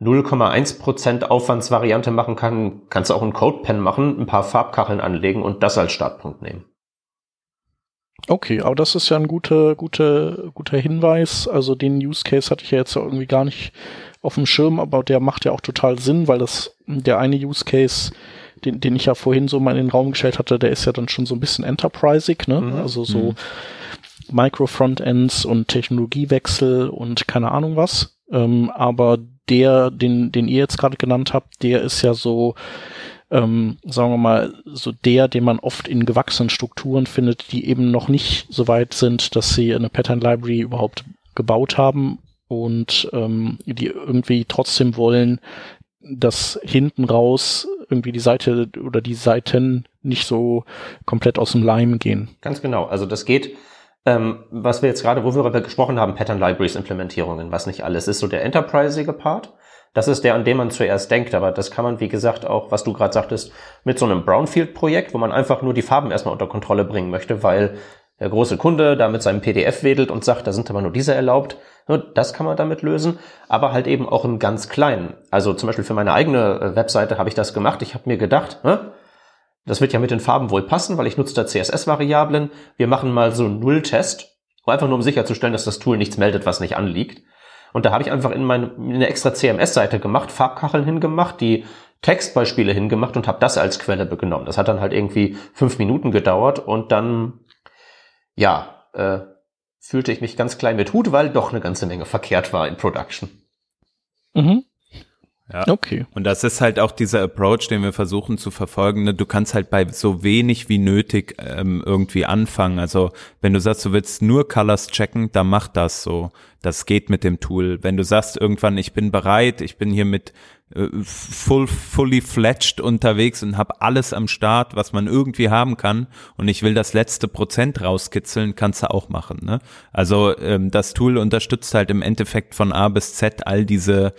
0,1% Aufwandsvariante machen kann, kannst du auch einen Codepen machen, ein paar Farbkacheln anlegen und das als Startpunkt nehmen. Okay, aber das ist ja ein guter, guter, guter Hinweis. Also den Use Case hatte ich ja jetzt irgendwie gar nicht auf dem Schirm, aber der macht ja auch total Sinn, weil das der eine Use Case, den, den ich ja vorhin so mal in den Raum gestellt hatte, der ist ja dann schon so ein bisschen enterprisig, ne? Mhm. Also so mhm. Micro-Frontends und Technologiewechsel und keine Ahnung was. Ähm, aber der, den, den ihr jetzt gerade genannt habt, der ist ja so, ähm, sagen wir mal, so der, den man oft in gewachsenen Strukturen findet, die eben noch nicht so weit sind, dass sie eine Pattern Library überhaupt gebaut haben und ähm, die irgendwie trotzdem wollen, dass hinten raus irgendwie die Seite oder die Seiten nicht so komplett aus dem Leim gehen. Ganz genau. Also das geht ähm, was wir jetzt gerade, wo wir gesprochen haben, Pattern Libraries Implementierungen, was nicht alles, ist so der enterprisige Part. Das ist der, an dem man zuerst denkt, aber das kann man, wie gesagt, auch, was du gerade sagtest, mit so einem Brownfield-Projekt, wo man einfach nur die Farben erstmal unter Kontrolle bringen möchte, weil der große Kunde da mit seinem PDF wedelt und sagt, da sind aber nur diese erlaubt. Das kann man damit lösen, aber halt eben auch im ganz Kleinen. Also zum Beispiel für meine eigene äh, Webseite habe ich das gemacht. Ich habe mir gedacht, das wird ja mit den Farben wohl passen, weil ich nutze da CSS-Variablen. Wir machen mal so einen Null-Test, einfach nur um sicherzustellen, dass das Tool nichts meldet, was nicht anliegt. Und da habe ich einfach in, meine, in eine extra CMS-Seite gemacht, Farbkacheln hingemacht, die Textbeispiele hingemacht und habe das als Quelle genommen. Das hat dann halt irgendwie fünf Minuten gedauert und dann, ja, äh, fühlte ich mich ganz klein mit Hut, weil doch eine ganze Menge verkehrt war in Production. Mhm. Ja. Okay. Und das ist halt auch dieser Approach, den wir versuchen zu verfolgen. Ne? Du kannst halt bei so wenig wie nötig ähm, irgendwie anfangen. Also wenn du sagst, du willst nur Colors checken, dann mach das so. Das geht mit dem Tool. Wenn du sagst irgendwann, ich bin bereit, ich bin hier mit äh, full, fully fledged unterwegs und habe alles am Start, was man irgendwie haben kann und ich will das letzte Prozent rauskitzeln, kannst du auch machen. Ne? Also ähm, das Tool unterstützt halt im Endeffekt von A bis Z all diese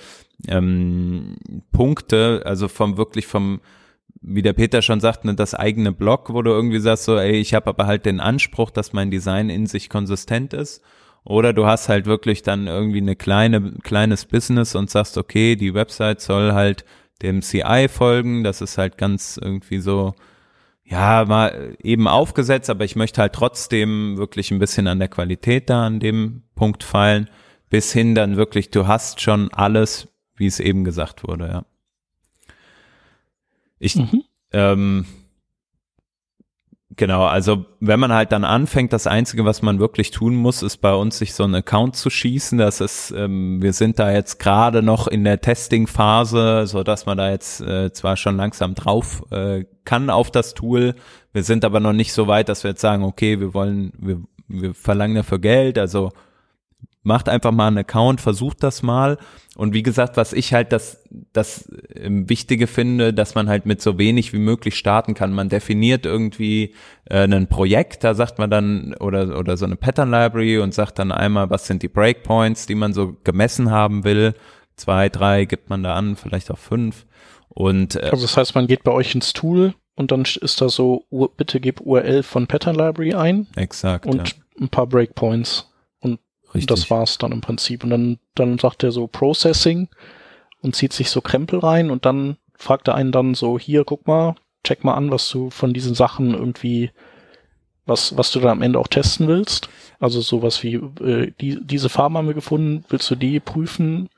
ähm, Punkte, also vom wirklich vom, wie der Peter schon sagt, ne, das eigene Blog, wo du irgendwie sagst, so, ey, ich habe aber halt den Anspruch, dass mein Design in sich konsistent ist. Oder du hast halt wirklich dann irgendwie eine kleine, kleines Business und sagst, okay, die Website soll halt dem CI folgen. Das ist halt ganz irgendwie so, ja, mal eben aufgesetzt, aber ich möchte halt trotzdem wirklich ein bisschen an der Qualität da an dem Punkt feilen bis hin dann wirklich, du hast schon alles, wie es eben gesagt wurde, ja. Ich, mhm. ähm, Genau, also wenn man halt dann anfängt, das Einzige, was man wirklich tun muss, ist bei uns sich so einen Account zu schießen. Das ist, ähm, wir sind da jetzt gerade noch in der Testing-Phase, so dass man da jetzt äh, zwar schon langsam drauf äh, kann auf das Tool. Wir sind aber noch nicht so weit, dass wir jetzt sagen, okay, wir wollen, wir, wir verlangen dafür Geld. Also macht einfach mal einen Account, versucht das mal. Und wie gesagt, was ich halt das, das ähm, Wichtige finde, dass man halt mit so wenig wie möglich starten kann. Man definiert irgendwie äh, ein Projekt, da sagt man dann, oder, oder so eine Pattern Library und sagt dann einmal, was sind die Breakpoints, die man so gemessen haben will. Zwei, drei gibt man da an, vielleicht auch fünf. Und, äh, also das heißt, man geht bei euch ins Tool und dann ist da so, bitte gib URL von Pattern Library ein. Exakt. Und ja. ein paar Breakpoints. Richtig. Das war's dann im Prinzip. Und dann, dann sagt er so Processing und zieht sich so Krempel rein und dann fragt er einen dann so, hier, guck mal, check mal an, was du von diesen Sachen irgendwie, was, was du dann am Ende auch testen willst. Also sowas wie, äh, die, diese Farben haben wir gefunden, willst du die prüfen?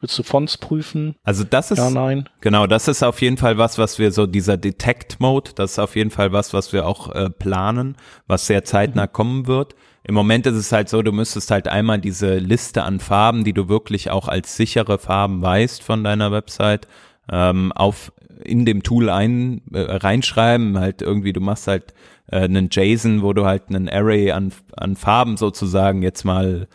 Willst du Fonts prüfen? Also das ist, ja, nein. genau, das ist auf jeden Fall was, was wir so, dieser Detect-Mode, das ist auf jeden Fall was, was wir auch äh, planen, was sehr zeitnah mhm. kommen wird. Im Moment ist es halt so, du müsstest halt einmal diese Liste an Farben, die du wirklich auch als sichere Farben weißt von deiner Website, ähm, auf in dem Tool ein, äh, reinschreiben. Halt irgendwie, du machst halt äh, einen JSON, wo du halt einen Array an, an Farben sozusagen jetzt mal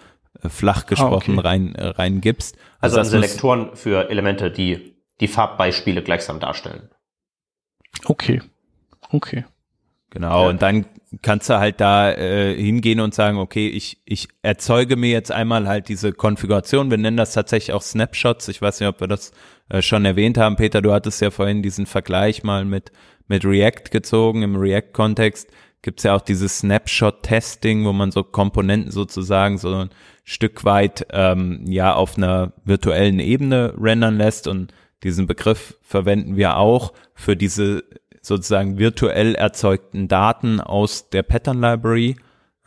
äh, flach gesprochen ah, okay. rein, äh, reingibst. Also, also Selektoren für Elemente, die die Farbbeispiele gleichsam darstellen. Okay. Okay. Genau, ja. und dann kannst du halt da äh, hingehen und sagen, okay, ich, ich erzeuge mir jetzt einmal halt diese Konfiguration. Wir nennen das tatsächlich auch Snapshots. Ich weiß nicht, ob wir das äh, schon erwähnt haben. Peter, du hattest ja vorhin diesen Vergleich mal mit, mit React gezogen. Im React-Kontext gibt's ja auch dieses Snapshot-Testing, wo man so Komponenten sozusagen so ein Stück weit ähm, ja auf einer virtuellen Ebene rendern lässt und diesen Begriff verwenden wir auch für diese sozusagen virtuell erzeugten Daten aus der Pattern Library,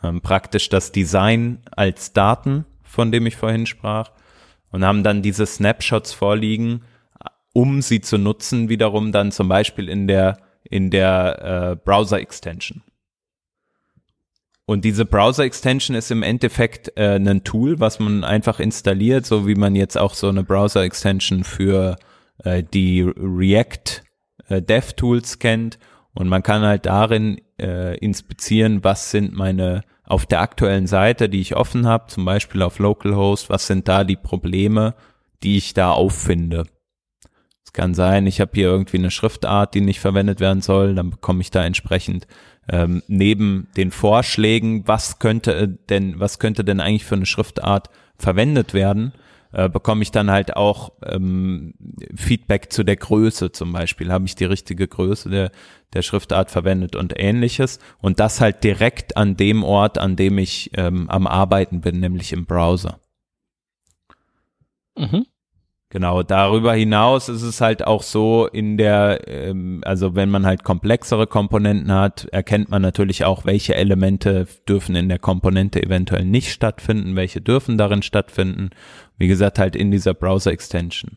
ähm, praktisch das Design als Daten, von dem ich vorhin sprach, und haben dann diese Snapshots vorliegen, um sie zu nutzen, wiederum dann zum Beispiel in der, in der äh, Browser-Extension. Und diese Browser-Extension ist im Endeffekt äh, ein Tool, was man einfach installiert, so wie man jetzt auch so eine Browser-Extension für äh, die React äh, DevTools kennt und man kann halt darin äh, inspizieren, was sind meine auf der aktuellen Seite, die ich offen habe, zum Beispiel auf Localhost, was sind da die Probleme, die ich da auffinde. Es kann sein, ich habe hier irgendwie eine Schriftart, die nicht verwendet werden soll, dann bekomme ich da entsprechend ähm, neben den Vorschlägen, was könnte denn, was könnte denn eigentlich für eine Schriftart verwendet werden, äh, bekomme ich dann halt auch ähm, Feedback zu der Größe zum Beispiel. Habe ich die richtige Größe der, der Schriftart verwendet und ähnliches. Und das halt direkt an dem Ort, an dem ich ähm, am Arbeiten bin, nämlich im Browser. Mhm. Genau, darüber hinaus ist es halt auch so in der, ähm, also wenn man halt komplexere Komponenten hat, erkennt man natürlich auch, welche Elemente dürfen in der Komponente eventuell nicht stattfinden, welche dürfen darin stattfinden. Wie gesagt, halt in dieser Browser-Extension.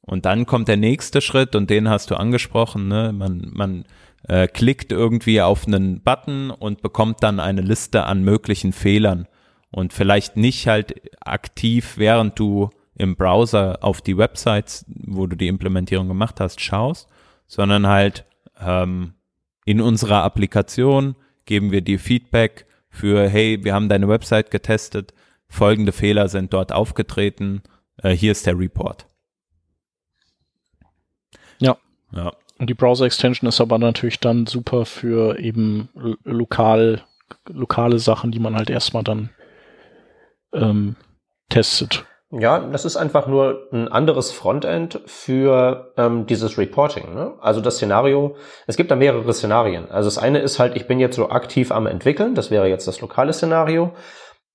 Und dann kommt der nächste Schritt und den hast du angesprochen, ne? Man, man äh, klickt irgendwie auf einen Button und bekommt dann eine Liste an möglichen Fehlern. Und vielleicht nicht halt aktiv, während du im Browser auf die Websites, wo du die Implementierung gemacht hast, schaust, sondern halt ähm, in unserer Applikation geben wir dir Feedback für, hey, wir haben deine Website getestet, folgende Fehler sind dort aufgetreten, äh, hier ist der Report. Ja. Ja. Und die Browser-Extension ist aber natürlich dann super für eben lokal, lokale Sachen, die man halt erstmal dann ähm, testet. Ja, das ist einfach nur ein anderes Frontend für ähm, dieses Reporting. Ne? Also das Szenario, es gibt da mehrere Szenarien. Also das eine ist halt, ich bin jetzt so aktiv am entwickeln, das wäre jetzt das lokale Szenario.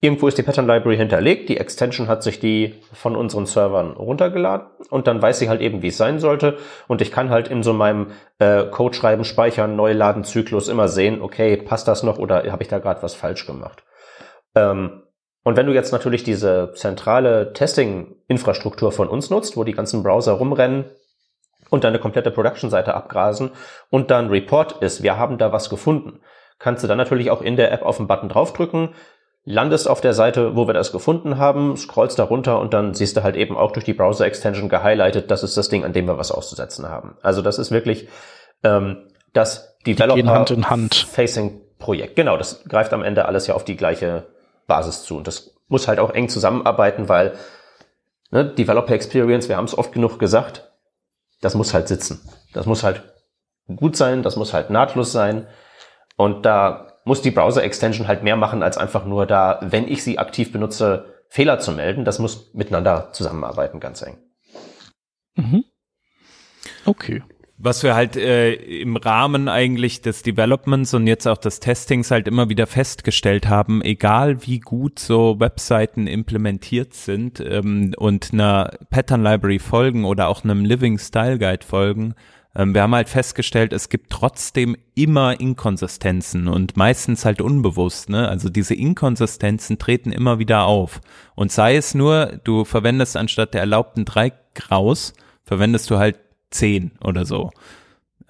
Irgendwo ist die Pattern Library hinterlegt, die Extension hat sich die von unseren Servern runtergeladen und dann weiß sie halt eben, wie es sein sollte und ich kann halt in so meinem äh, Code schreiben, speichern, Neuladen, Zyklus immer sehen, okay, passt das noch oder habe ich da gerade was falsch gemacht. Ähm, Und wenn du jetzt natürlich diese zentrale Testing-Infrastruktur von uns nutzt, wo die ganzen Browser rumrennen und deine komplette Production-Seite abgrasen und dann Report ist, wir haben da was gefunden, kannst du dann natürlich auch in der App auf den Button draufdrücken, landest auf der Seite, wo wir das gefunden haben, scrollst da runter und dann siehst du halt eben auch durch die Browser-Extension gehighlightet, das ist das Ding, an dem wir was auszusetzen haben. Also das ist wirklich ähm, das Developer-Facing-Projekt. Genau, das greift am Ende alles ja auf die gleiche Basis zu. Und das muss halt auch eng zusammenarbeiten, weil ne, Developer Experience, wir haben es oft genug gesagt, das muss halt sitzen. Das muss halt gut sein, das muss halt nahtlos sein. Und da muss die Browser-Extension halt mehr machen, als einfach nur da, wenn ich sie aktiv benutze, Fehler zu melden. Das muss miteinander zusammenarbeiten, ganz eng. Mhm. Okay was wir halt äh, im Rahmen eigentlich des Developments und jetzt auch des Testings halt immer wieder festgestellt haben, egal wie gut so Webseiten implementiert sind ähm, und einer Pattern Library folgen oder auch einem Living Style Guide folgen, ähm, wir haben halt festgestellt, es gibt trotzdem immer Inkonsistenzen und meistens halt unbewusst, ne? Also diese Inkonsistenzen treten immer wieder auf. Und sei es nur, du verwendest anstatt der erlaubten drei Graus, verwendest du halt zehn oder so.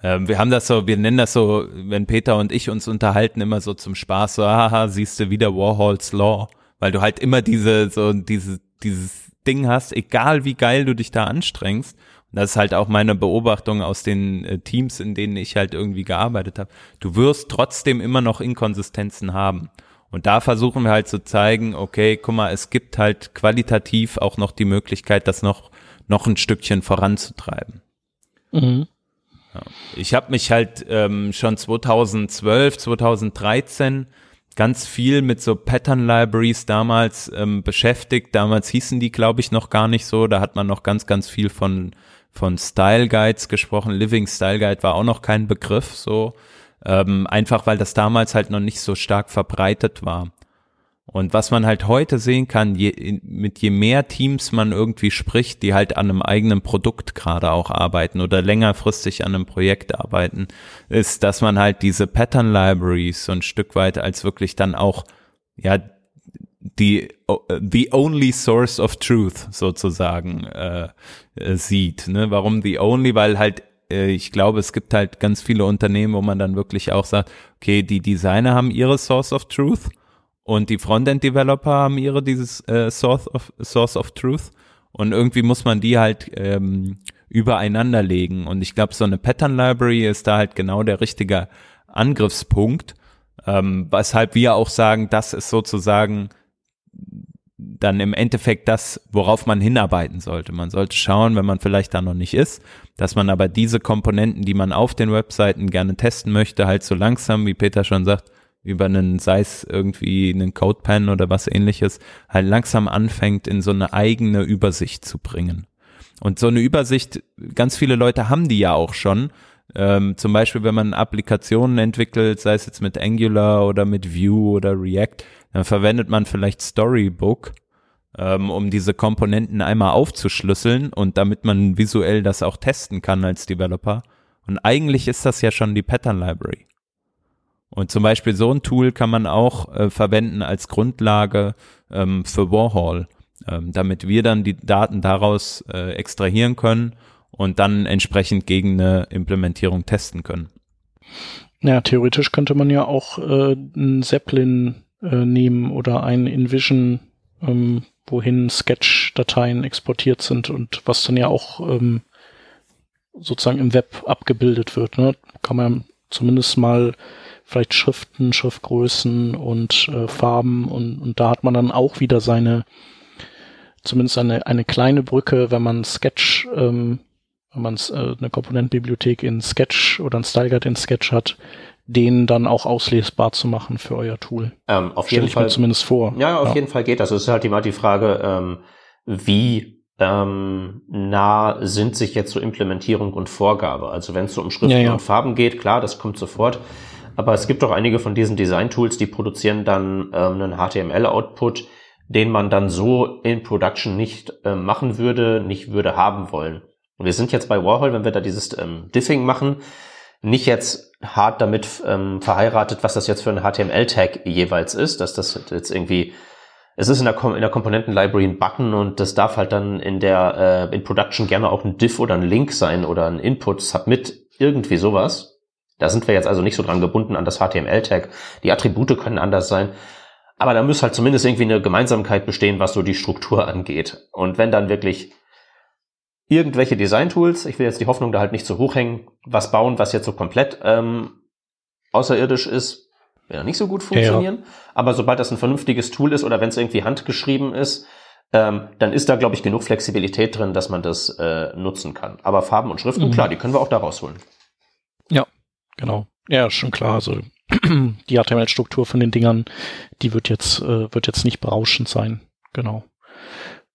Ähm, wir haben das so, wir nennen das so, wenn Peter und ich uns unterhalten, immer so zum Spaß, so, haha, siehst du wieder Warhols Law, weil du halt immer diese, so, diese, dieses Ding hast, egal wie geil du dich da anstrengst. Und das ist halt auch meine Beobachtung aus den äh, Teams, in denen ich halt irgendwie gearbeitet habe. Du wirst trotzdem immer noch Inkonsistenzen haben. Und da versuchen wir halt zu zeigen, okay, guck mal, es gibt halt qualitativ auch noch die Möglichkeit, das noch, noch ein Stückchen voranzutreiben. Mhm. Ja. Ich habe mich halt ähm, schon 2012, 2013 ganz viel mit so Pattern Libraries damals ähm, beschäftigt. Damals hießen die, glaube ich, noch gar nicht so. Da hat man noch ganz, ganz viel von von Style Guides gesprochen. Living Style Guide war auch noch kein Begriff, so ähm, einfach weil das damals halt noch nicht so stark verbreitet war. Und was man halt heute sehen kann, je, mit je mehr Teams man irgendwie spricht, die halt an einem eigenen Produkt gerade auch arbeiten oder längerfristig an einem Projekt arbeiten, ist, dass man halt diese Pattern Libraries so ein Stück weit als wirklich dann auch, ja, die the only source of truth sozusagen äh, sieht. Ne? Warum the only? Weil halt äh, ich glaube, es gibt halt ganz viele Unternehmen, wo man dann wirklich auch sagt, okay, die Designer haben ihre Source of Truth und die Frontend-Developer haben ihre dieses äh, Source, of, Source of Truth und irgendwie muss man die halt ähm, übereinander legen. Und ich glaube, so eine Pattern-Library ist da halt genau der richtige Angriffspunkt, ähm, weshalb wir auch sagen, das ist sozusagen dann im Endeffekt das, worauf man hinarbeiten sollte. Man sollte schauen, wenn man vielleicht da noch nicht ist, dass man aber diese Komponenten, die man auf den Webseiten gerne testen möchte, halt so langsam, wie Peter schon sagt, über einen, sei es irgendwie einen CodePen oder was ähnliches, halt langsam anfängt, in so eine eigene Übersicht zu bringen. Und so eine Übersicht, ganz viele Leute haben die ja auch schon. Ähm, zum Beispiel, wenn man Applikationen entwickelt, sei es jetzt mit Angular oder mit Vue oder React, dann verwendet man vielleicht Storybook, ähm, um diese Komponenten einmal aufzuschlüsseln und damit man visuell das auch testen kann als Developer. Und eigentlich ist das ja schon die Pattern Library. Und zum Beispiel so ein Tool kann man auch äh, verwenden als Grundlage ähm, für Warhol, ähm, damit wir dann die Daten daraus äh, extrahieren können und dann entsprechend gegen eine Implementierung testen können. Ja, theoretisch könnte man ja auch äh, ein Zeppelin äh, nehmen oder ein InVision, ähm, wohin Sketch-Dateien exportiert sind und was dann ja auch ähm, sozusagen im Web abgebildet wird. Ne? Kann man zumindest mal vielleicht Schriften, Schriftgrößen und äh, Farben und, und da hat man dann auch wieder seine, zumindest eine, eine kleine Brücke, wenn man Sketch, ähm, wenn man äh, eine Komponentenbibliothek in Sketch oder ein Style Guide in Sketch hat, den dann auch auslesbar zu machen für euer Tool. Ähm, auf jeden Fall. zumindest vor. Ja, auf ja. jeden Fall geht das. Es ist halt immer die Frage, ähm, wie ähm, nah sind sich jetzt so Implementierung und Vorgabe. Also wenn es so um Schriften ja, ja. und Farben geht, klar, das kommt sofort. Aber es gibt auch einige von diesen Design-Tools, die produzieren dann ähm, einen HTML-Output, den man dann so in Production nicht äh, machen würde, nicht würde haben wollen. Und wir sind jetzt bei Warhol, wenn wir da dieses ähm, Diffing machen, nicht jetzt hart damit ähm, verheiratet, was das jetzt für ein HTML-Tag jeweils ist, dass das jetzt irgendwie es ist in der, Kom in der Komponenten-Library ein Button und das darf halt dann in der äh, in Production gerne auch ein Diff oder ein Link sein oder ein Input, Submit, irgendwie sowas. Da sind wir jetzt also nicht so dran gebunden an das HTML-Tag. Die Attribute können anders sein. Aber da muss halt zumindest irgendwie eine Gemeinsamkeit bestehen, was so die Struktur angeht. Und wenn dann wirklich irgendwelche Design-Tools, ich will jetzt die Hoffnung da halt nicht zu hoch hängen, was bauen, was jetzt so komplett ähm, außerirdisch ist, wird nicht so gut funktionieren. Ja, ja. Aber sobald das ein vernünftiges Tool ist oder wenn es irgendwie handgeschrieben ist, ähm, dann ist da, glaube ich, genug Flexibilität drin, dass man das äh, nutzen kann. Aber Farben und Schriften, mhm. klar, die können wir auch da rausholen. Genau. Ja, schon klar. Also die HTML-Struktur von den Dingern, die wird jetzt, äh, wird jetzt nicht berauschend sein. Genau.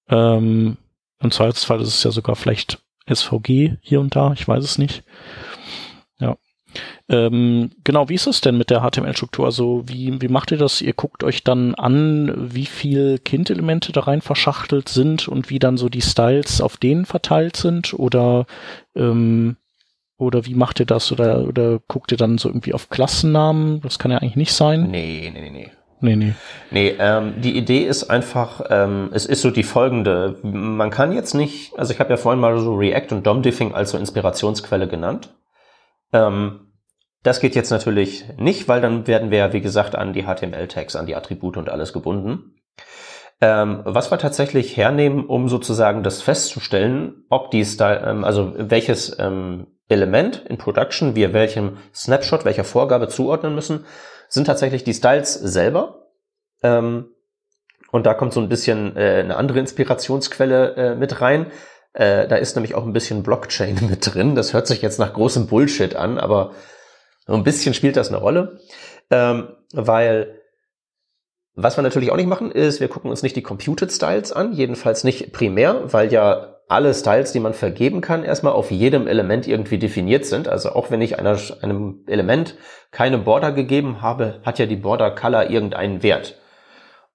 Ähm, Im Zweifelsfall ist es ja sogar vielleicht SVG hier und da, ich weiß es nicht. Ja. Ähm, genau, wie ist es denn mit der HTML-Struktur? Also wie, wie macht ihr das? Ihr guckt euch dann an, wie viel Kind-Elemente da rein verschachtelt sind und wie dann so die Styles auf denen verteilt sind? Oder ähm, oder wie macht ihr das? Oder, oder guckt ihr dann so irgendwie auf Klassennamen? Das kann ja eigentlich nicht sein. Nee, nee, nee, nee. Nee, nee. Nee, ähm, die Idee ist einfach, ähm, es ist so die folgende. Man kann jetzt nicht, also ich habe ja vorhin mal so React und DOM-Diffing als so Inspirationsquelle genannt. Ähm, das geht jetzt natürlich nicht, weil dann werden wir ja, wie gesagt, an die HTML-Tags, an die Attribute und alles gebunden. Ähm, was wir tatsächlich hernehmen, um sozusagen das festzustellen, ob die Style, ähm, also welches ähm, Element in Production wir welchem Snapshot, welcher Vorgabe zuordnen müssen, sind tatsächlich die Styles selber. Ähm, und da kommt so ein bisschen äh, eine andere Inspirationsquelle äh, mit rein. Äh, da ist nämlich auch ein bisschen Blockchain mit drin. Das hört sich jetzt nach großem Bullshit an, aber so ein bisschen spielt das eine Rolle. Ähm, weil was wir natürlich auch nicht machen, ist, wir gucken uns nicht die Computed Styles an, jedenfalls nicht primär, weil ja alle Styles, die man vergeben kann, erstmal auf jedem Element irgendwie definiert sind. Also auch wenn ich einer, einem Element keine Border gegeben habe, hat ja die Border Color irgendeinen Wert.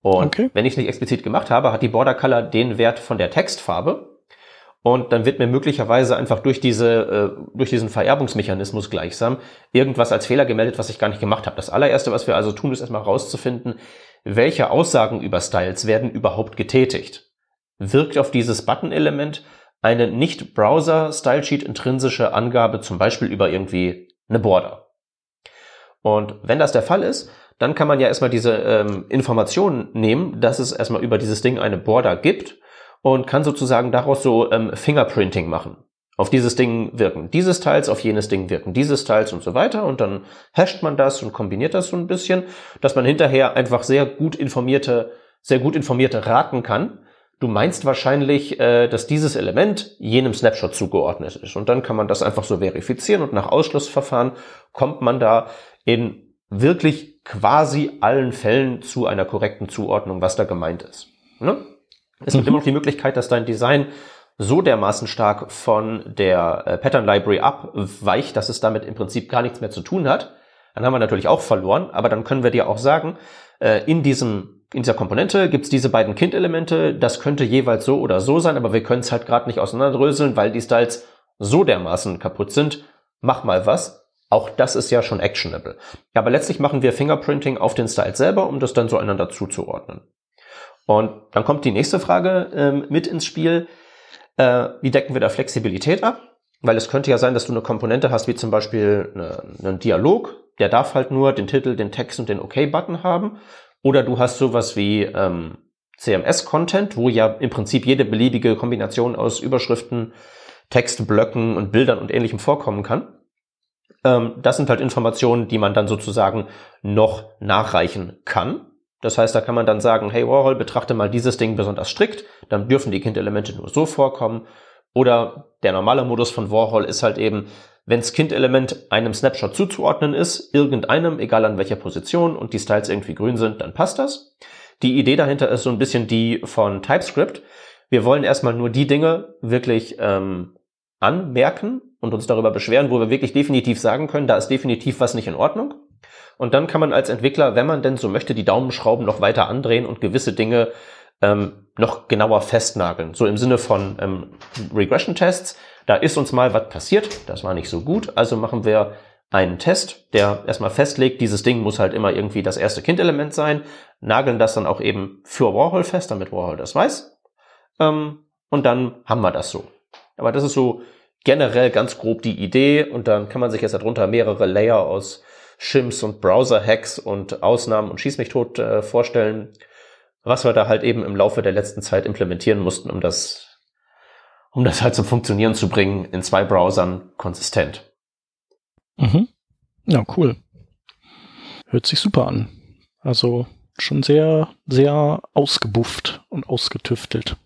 Und okay. wenn ich es nicht explizit gemacht habe, hat die Border Color den Wert von der Textfarbe. Und dann wird mir möglicherweise einfach durch diese, äh, durch diesen Vererbungsmechanismus gleichsam irgendwas als Fehler gemeldet, was ich gar nicht gemacht habe. Das allererste, was wir also tun, ist erstmal rauszufinden, welche Aussagen über Styles werden überhaupt getätigt. Wirkt auf dieses Button-Element eine nicht-Browser-Stylesheet intrinsische Angabe, zum Beispiel über irgendwie eine Border. Und wenn das der Fall ist, dann kann man ja erstmal diese ähm, Informationen nehmen, dass es erstmal über dieses Ding eine Border gibt und kann sozusagen daraus so ähm, Fingerprinting machen auf dieses Ding wirken dieses Teils, auf jenes Ding wirken dieses Teils und so weiter. Und dann hasht man das und kombiniert das so ein bisschen, dass man hinterher einfach sehr gut informierte, sehr gut informierte raten kann. Du meinst wahrscheinlich, äh, dass dieses Element jenem Snapshot zugeordnet ist. Und dann kann man das einfach so verifizieren und nach Ausschlussverfahren kommt man da in wirklich quasi allen Fällen zu einer korrekten Zuordnung, was da gemeint ist. Ne? Es gibt mhm. immer noch die Möglichkeit, dass dein Design so dermaßen stark von der äh, Pattern Library abweicht, dass es damit im Prinzip gar nichts mehr zu tun hat, dann haben wir natürlich auch verloren, aber dann können wir dir auch sagen, äh, in diesem in dieser Komponente gibt's diese beiden Kind-Elemente, das könnte jeweils so oder so sein, aber wir können es halt gerade nicht auseinanderdröseln, weil die Styles so dermaßen kaputt sind. Mach mal was. Auch das ist ja schon actionable. Aber letztlich machen wir Fingerprinting auf den Styles selber, um das dann so einander zuzuordnen. Und dann kommt die nächste Frage ähm, mit ins Spiel. Äh, wie decken wir da Flexibilität ab? Weil es könnte ja sein, dass du eine Komponente hast, wie zum Beispiel eine, einen Dialog, der darf halt nur den Titel, den Text und den OK-Button haben. Oder du hast sowas wie ähm, CMS-Content, wo ja im Prinzip jede beliebige Kombination aus Überschriften, Textblöcken und Bildern und ähnlichem vorkommen kann. Ähm, das sind halt Informationen, die man dann sozusagen noch nachreichen kann. Das heißt, da kann man dann sagen, hey Warhol, betrachte mal dieses Ding besonders strikt, dann dürfen die Kindelemente nur so vorkommen. Oder der normale Modus von Warhol ist halt eben, wenns Kindelement einem Snapshot zuzuordnen ist, irgendeinem, egal an welcher Position und die Styles irgendwie grün sind, dann passt das. Die Idee dahinter ist so ein bisschen die von TypeScript. Wir wollen erstmal nur die Dinge wirklich ähm, anmerken und uns darüber beschweren, wo wir wirklich definitiv sagen können, da ist definitiv was nicht in Ordnung. Und dann kann man als Entwickler, wenn man denn so möchte, die Daumenschrauben noch weiter andrehen und gewisse Dinge ähm, noch genauer festnageln. So im Sinne von ähm, Regression-Tests. Da ist uns mal was passiert, das war nicht so gut, also machen wir einen Test, der erstmal festlegt, dieses Ding muss halt immer irgendwie das erste Kindelement sein, nageln das dann auch eben für Warhol fest, damit Warhol das weiß. Ähm, und dann haben wir das so. Aber das ist so generell ganz grob die Idee und dann kann man sich jetzt darunter mehrere Layer aus Shims und Browser-Hacks und Ausnahmen und Schieß mich tot äh, vorstellen, was wir da halt eben im Laufe der letzten Zeit implementieren mussten, um das, um das halt zum Funktionieren zu bringen in zwei Browsern konsistent. Mhm. Ja, cool. Hört sich super an. Also schon sehr, sehr ausgebufft und ausgetüftelt.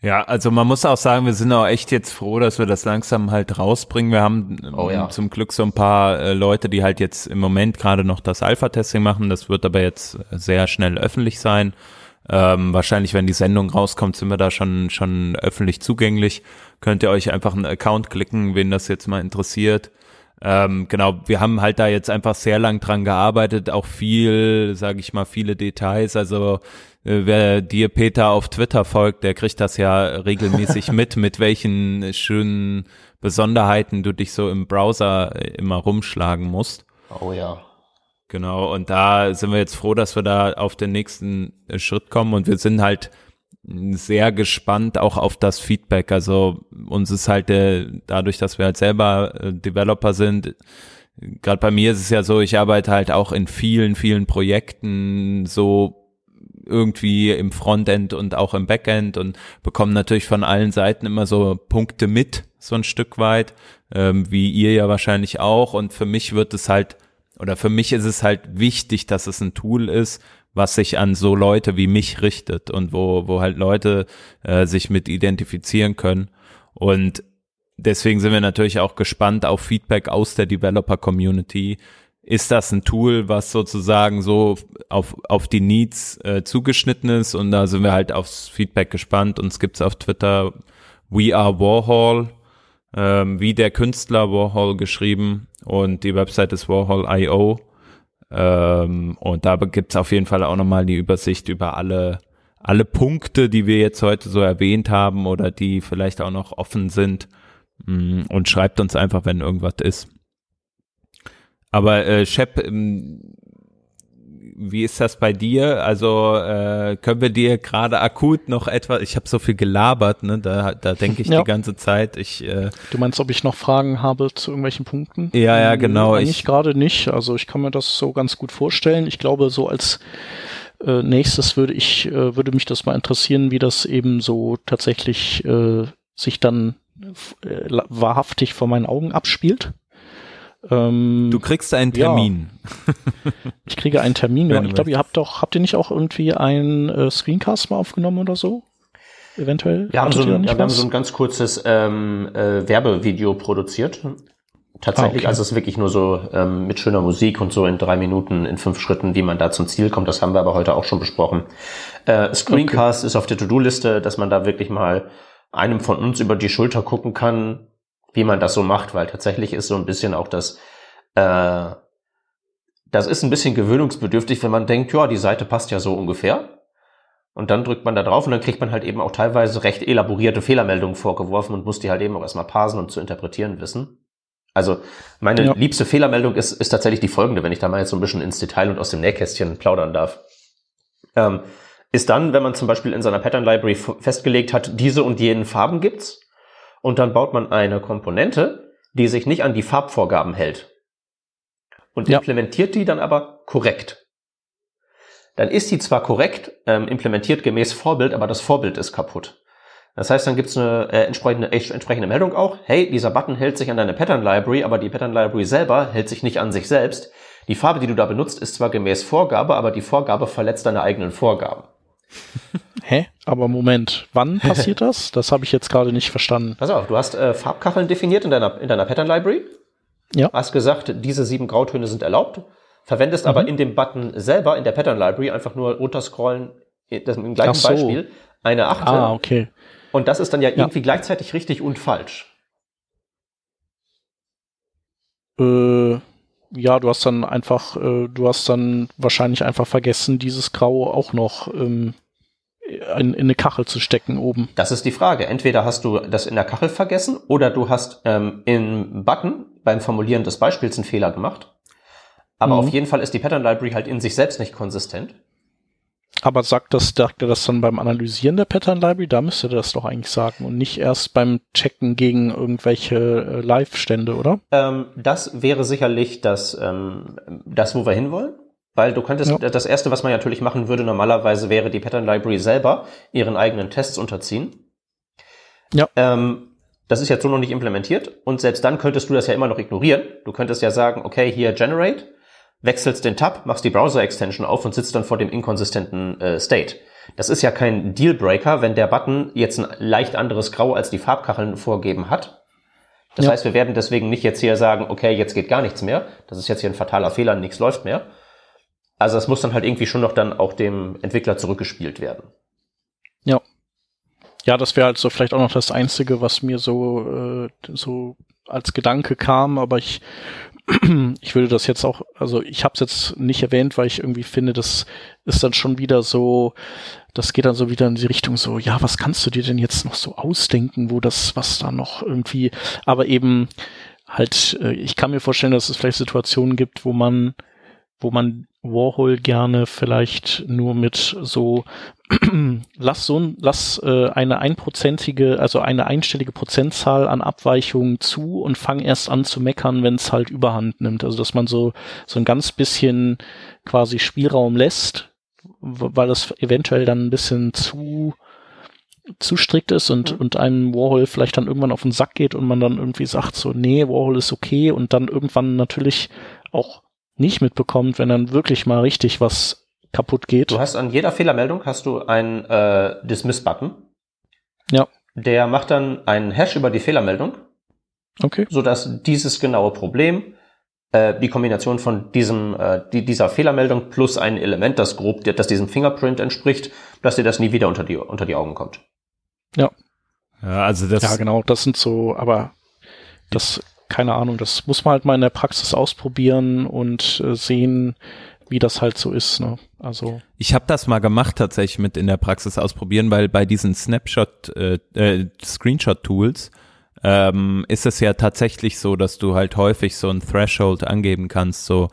Ja, also man muss auch sagen, wir sind auch echt jetzt froh, dass wir das langsam halt rausbringen. Wir haben oh, ja. zum Glück so ein paar äh, Leute, die halt jetzt im Moment gerade noch das Alpha-Testing machen. Das wird aber jetzt sehr schnell öffentlich sein. Ähm, wahrscheinlich, wenn die Sendung rauskommt, sind wir da schon, schon öffentlich zugänglich. Könnt ihr euch einfach einen Account klicken, wen das jetzt mal interessiert. Ähm, genau, wir haben halt da jetzt einfach sehr lang dran gearbeitet, auch viel, sage ich mal, viele Details. Also wer dir Peter auf Twitter folgt, der kriegt das ja regelmäßig mit, mit welchen schönen Besonderheiten du dich so im Browser äh, immer rumschlagen musst. Oh ja. Genau, und da sind wir jetzt froh, dass wir da auf den nächsten äh, Schritt kommen und wir sind halt sehr gespannt auch auf das Feedback. Also uns ist halt äh, dadurch, dass wir halt selber äh, Developer sind, gerade bei mir ist es ja so, ich arbeite halt auch in vielen, vielen Projekten so irgendwie im Frontend und auch im Backend und bekomme natürlich von allen Seiten immer so Punkte mit, so ein Stück weit, ähm, wie ihr ja wahrscheinlich auch. Und für mich wird es halt, oder für mich ist es halt wichtig, dass es ein Tool ist, was sich an so Leute wie mich richtet und wo, wo halt Leute äh, sich mit identifizieren können. Und deswegen sind wir natürlich auch gespannt auf Feedback aus der Developer-Community. Ist das ein Tool, was sozusagen so auf, auf die Needs äh, zugeschnitten ist? Und da sind wir halt aufs Feedback gespannt. Uns gibt's auf Twitter We Are Warhol, ähm, wie der Künstler Warhol geschrieben. Und die Website ist Warhol.io. Ähm, und da gibt's auf jeden Fall auch nochmal die Übersicht über alle, alle Punkte, die wir jetzt heute so erwähnt haben oder die vielleicht auch noch offen sind. Mm, und schreibt uns einfach, wenn irgendwas ist. Aber äh, Shep, ähm, wie ist das bei dir? Also äh, können wir dir gerade akut noch etwas, ich habe so viel gelabert, ne? da, da denke ich ja. die ganze Zeit. Ich, äh, du meinst, ob ich noch Fragen habe zu irgendwelchen Punkten? Ja, ja, genau. Hm, eigentlich gerade nicht. Also ich kann mir das so ganz gut vorstellen. Ich glaube, so als äh, nächstes würde ich, äh, würde mich das mal interessieren, wie das eben so tatsächlich äh, sich dann äh, wahrhaftig vor meinen Augen abspielt. Ähm, du kriegst einen Termin. Ja. Ich kriege einen Termin. ja. Ich glaube, ihr habt doch, habt ihr nicht auch irgendwie einen äh, Screencast mal aufgenommen oder so? Eventuell? Wir haben, so ein, ja, wir haben so ein ganz kurzes ähm, äh, Werbevideo produziert. Tatsächlich, ah, okay. also es ist wirklich nur so ähm, mit schöner Musik und so in drei Minuten, in fünf Schritten, wie man da zum Ziel kommt. Das haben wir aber heute auch schon besprochen. Äh, Screencast okay. ist auf der To-Do-Liste, dass man da wirklich mal einem von uns über die Schulter gucken kann, wie man das so macht, weil tatsächlich ist so ein bisschen auch das, äh, das ist ein bisschen gewöhnungsbedürftig, wenn man denkt, ja, die Seite passt ja so ungefähr. Und dann drückt man da drauf und dann kriegt man halt eben auch teilweise recht elaborierte Fehlermeldungen vorgeworfen und muss die halt eben auch erstmal parsen und zu interpretieren wissen. Also meine ja. liebste Fehlermeldung ist, ist tatsächlich die folgende, wenn ich da mal jetzt so ein bisschen ins Detail und aus dem Nähkästchen plaudern darf. Ähm, ist dann, wenn man zum Beispiel in seiner Pattern Library festgelegt hat, diese und jenen Farben gibt's, und dann baut man eine Komponente, die sich nicht an die Farbvorgaben hält und ja. implementiert die dann aber korrekt. Dann ist die zwar korrekt, ähm, implementiert gemäß Vorbild, aber das Vorbild ist kaputt. Das heißt, dann gibt es eine äh, entsprechende, äh, entsprechende Meldung auch, hey, dieser Button hält sich an deine Pattern Library, aber die Pattern Library selber hält sich nicht an sich selbst. Die Farbe, die du da benutzt, ist zwar gemäß Vorgabe, aber die Vorgabe verletzt deine eigenen Vorgaben. Hä? Aber Moment, wann passiert das? Das habe ich jetzt gerade nicht verstanden. Pass auf, du hast äh, Farbkacheln definiert in deiner, in deiner Pattern Library. Ja. Hast gesagt, diese sieben Grautöne sind erlaubt. Verwendest mhm. aber in dem Button selber, in der Pattern Library, einfach nur runterscrollen, das im gleichen so. Beispiel, eine Achte. Ah, okay. Und das ist dann ja, ja. irgendwie gleichzeitig richtig und falsch. Äh, ja, du hast dann einfach, äh, du hast dann wahrscheinlich einfach vergessen, dieses Grau auch noch ähm, in, in eine Kachel zu stecken oben. Das ist die Frage. Entweder hast du das in der Kachel vergessen oder du hast ähm, im Button beim Formulieren des Beispiels einen Fehler gemacht. Aber mhm. auf jeden Fall ist die Pattern Library halt in sich selbst nicht konsistent. Aber sagt das, sagt er das dann beim Analysieren der Pattern Library? Da müsste er das doch eigentlich sagen und nicht erst beim Checken gegen irgendwelche äh, Live-Stände, oder? Ähm, das wäre sicherlich das, ähm, das, wo wir hinwollen. Weil du könntest, ja. das erste, was man natürlich machen würde, normalerweise wäre die Pattern Library selber ihren eigenen Tests unterziehen. Ja. Ähm, das ist jetzt so noch nicht implementiert und selbst dann könntest du das ja immer noch ignorieren. Du könntest ja sagen, okay, hier Generate wechselst den Tab, machst die Browser-Extension auf und sitzt dann vor dem inkonsistenten äh, State. Das ist ja kein Dealbreaker, wenn der Button jetzt ein leicht anderes Grau als die Farbkacheln vorgeben hat. Das ja. heißt, wir werden deswegen nicht jetzt hier sagen, okay, jetzt geht gar nichts mehr. Das ist jetzt hier ein fataler Fehler, nichts läuft mehr. Also das muss dann halt irgendwie schon noch dann auch dem Entwickler zurückgespielt werden. Ja. Ja, das wäre also vielleicht auch noch das Einzige, was mir so, äh, so als Gedanke kam, aber ich ich würde das jetzt auch, also ich habe es jetzt nicht erwähnt, weil ich irgendwie finde, das ist dann schon wieder so, das geht dann so wieder in die Richtung so, ja, was kannst du dir denn jetzt noch so ausdenken, wo das, was da noch irgendwie, aber eben halt, äh, ich kann mir vorstellen, dass es vielleicht Situationen gibt, wo man, wo man Warhol gerne vielleicht nur mit so lass so lass äh, eine einprozentige, also eine einstellige Prozentzahl an Abweichungen zu und fang erst an zu meckern, wenn es halt Überhand nimmt. Also dass man so so ein ganz bisschen quasi Spielraum lässt, weil es eventuell dann ein bisschen zu zu strikt ist und, mhm. und einem Warhol vielleicht dann irgendwann auf den Sack geht und man dann irgendwie sagt so, nee, Warhol ist okay und dann irgendwann natürlich auch nicht mitbekommt, wenn dann wirklich mal richtig was kaputt geht. Du hast an jeder Fehlermeldung hast du einen äh, Dismiss-Button. Ja. Der macht dann einen Hash über die Fehlermeldung. Okay. Sodass dieses genaue Problem, äh, die Kombination von diesem, äh, die, dieser Fehlermeldung plus ein Element, das grob, das diesem Fingerprint entspricht, dass dir das nie wieder unter die, unter die Augen kommt. Ja. Ja, also das. Ja, genau, das sind so, aber das, keine Ahnung, das muss man halt mal in der Praxis ausprobieren und äh, sehen, wie das halt so ist. Ne? Also ich habe das mal gemacht tatsächlich mit in der Praxis ausprobieren, weil bei diesen Snapshot äh, äh, Screenshot Tools ähm, ist es ja tatsächlich so, dass du halt häufig so ein Threshold angeben kannst, so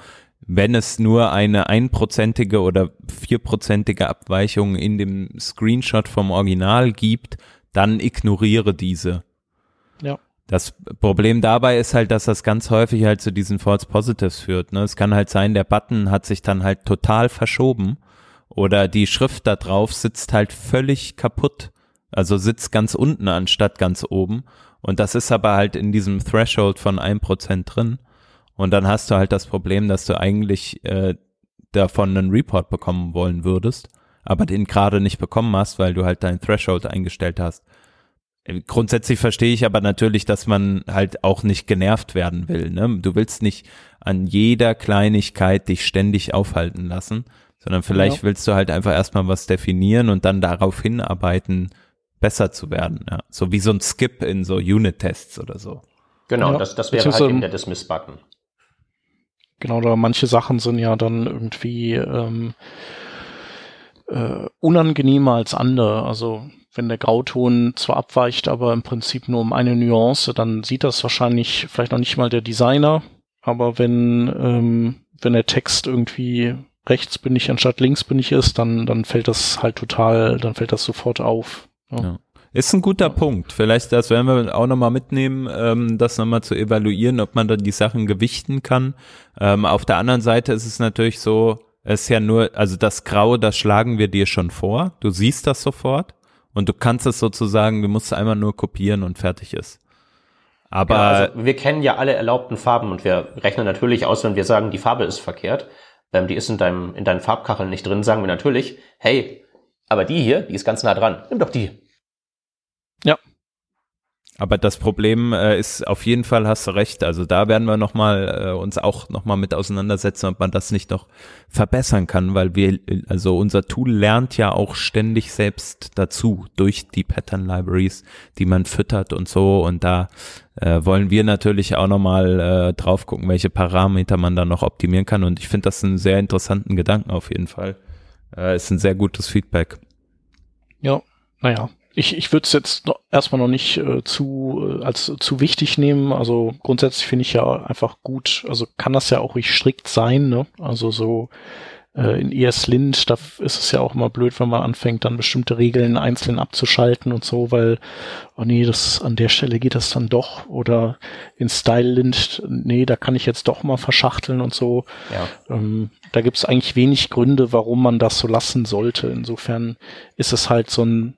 wenn es nur eine einprozentige oder vierprozentige Abweichung in dem Screenshot vom Original gibt, dann ignoriere diese. Ja. Das Problem dabei ist halt, dass das ganz häufig halt zu diesen False Positives führt. Ne? Es kann halt sein, der Button hat sich dann halt total verschoben oder die Schrift da drauf sitzt halt völlig kaputt. Also sitzt ganz unten anstatt ganz oben. Und das ist aber halt in diesem Threshold von ein Prozent drin. Und dann hast du halt das Problem, dass du eigentlich äh, davon einen Report bekommen wollen würdest, aber den gerade nicht bekommen hast, weil du halt dein Threshold eingestellt hast. Grundsätzlich verstehe ich aber natürlich, dass man halt auch nicht genervt werden will. Ne? Du willst nicht an jeder Kleinigkeit dich ständig aufhalten lassen, sondern vielleicht ja. willst du halt einfach erstmal was definieren und dann darauf hinarbeiten, besser zu werden. Ja? So wie so ein Skip in so Unit-Tests oder so. Genau, ja. das, das wäre halt eben der Dismiss-Button. Genau, da manche Sachen sind ja dann irgendwie ähm, äh, unangenehmer als andere. Also wenn der Grauton zwar abweicht, aber im Prinzip nur um eine Nuance, dann sieht das wahrscheinlich vielleicht noch nicht mal der Designer. Aber wenn, ähm, wenn der Text irgendwie rechts bin ich anstatt links bin ich ist, dann, dann fällt das halt total, dann fällt das sofort auf. Ja. ja. Ist ein guter Punkt. Vielleicht das werden wir auch nochmal mitnehmen, ähm, das nochmal zu evaluieren, ob man da die Sachen gewichten kann. Ähm, auf der anderen Seite ist es natürlich so, ist ja nur, also das Grau, das schlagen wir dir schon vor. Du siehst das sofort. Und du kannst es sozusagen, du musst einmal nur kopieren und fertig ist. Aber ja, also wir kennen ja alle erlaubten Farben und wir rechnen natürlich aus, wenn wir sagen, die Farbe ist verkehrt, ähm, die ist in deinem in deinen Farbkacheln nicht drin, sagen wir natürlich, hey, aber die hier, die ist ganz nah dran, nimm doch die. Ja, aber das Problem äh, ist auf jeden Fall, hast du recht. Also da werden wir noch mal äh, uns auch noch mal mit auseinandersetzen, ob man das nicht noch verbessern kann, weil wir, also unser Tool lernt ja auch ständig selbst dazu durch die Pattern Libraries, die man füttert und so. Und da äh, wollen wir natürlich auch noch mal äh, drauf gucken, welche Parameter man da noch optimieren kann. Und ich finde das einen sehr interessanten Gedanken auf jeden Fall. Äh, ist ein sehr gutes Feedback. Ja, naja, ich, ich würde es jetzt noch, erstmal noch nicht äh, zu äh, als zu wichtig nehmen. Also grundsätzlich finde ich ja einfach gut. Also kann das ja auch nicht strikt sein. Ne? Also so äh, in ESLint, da ist es ja auch immer blöd, wenn man anfängt, dann bestimmte Regeln einzeln abzuschalten und so, weil, oh nee, das an der Stelle geht das dann doch. Oder in StyleLint, nee, da kann ich jetzt doch mal verschachteln und so. Ja. Ähm, da gibt es eigentlich wenig Gründe, warum man das so lassen sollte. Insofern ist es halt so ein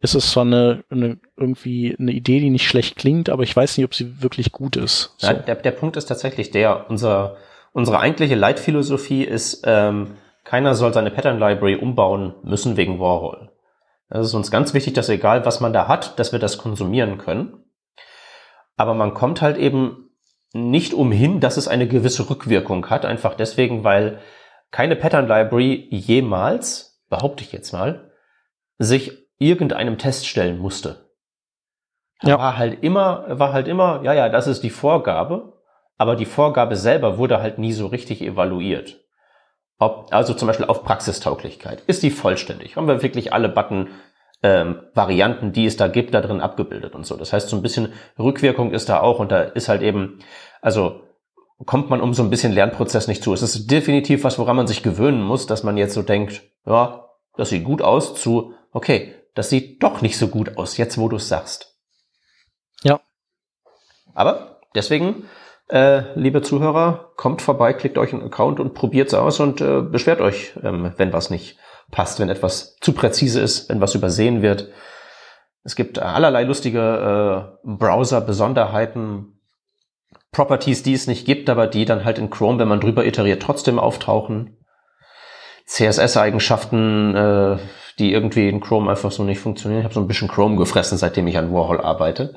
ist es zwar eine, eine irgendwie eine Idee, die nicht schlecht klingt, aber ich weiß nicht, ob sie wirklich gut ist. So. Ja, der, der Punkt ist tatsächlich der, unser, unsere eigentliche Leitphilosophie ist, ähm, keiner soll seine Pattern Library umbauen müssen wegen Warhol. Es ist uns ganz wichtig, dass egal was man da hat, dass wir das konsumieren können. Aber man kommt halt eben nicht umhin, dass es eine gewisse Rückwirkung hat, einfach deswegen, weil keine Pattern Library jemals, behaupte ich jetzt mal, sich irgendeinem Test stellen musste. Ja. War halt immer, war halt immer, ja, ja, das ist die Vorgabe, aber die Vorgabe selber wurde halt nie so richtig evaluiert. Ob, also zum Beispiel auf Praxistauglichkeit. Ist die vollständig? Haben wir wirklich alle Button ähm, Varianten, die es da gibt, da drin abgebildet und so. Das heißt, so ein bisschen Rückwirkung ist da auch und da ist halt eben, also kommt man um so ein bisschen Lernprozess nicht zu. Es ist definitiv was, woran man sich gewöhnen muss, dass man jetzt so denkt, ja, das sieht gut aus, zu, okay, das sieht doch nicht so gut aus, jetzt wo du es sagst. Ja. Aber deswegen, äh, liebe Zuhörer, kommt vorbei, klickt euch einen Account und probiert es aus und äh, beschwert euch, ähm, wenn was nicht passt, wenn etwas zu präzise ist, wenn was übersehen wird. Es gibt allerlei lustige äh, Browser-Besonderheiten, Properties, die es nicht gibt, aber die dann halt in Chrome, wenn man drüber iteriert, trotzdem auftauchen. CSS-Eigenschaften, äh, die irgendwie in Chrome einfach so nicht funktionieren. Ich habe so ein bisschen Chrome gefressen, seitdem ich an Warhol arbeite.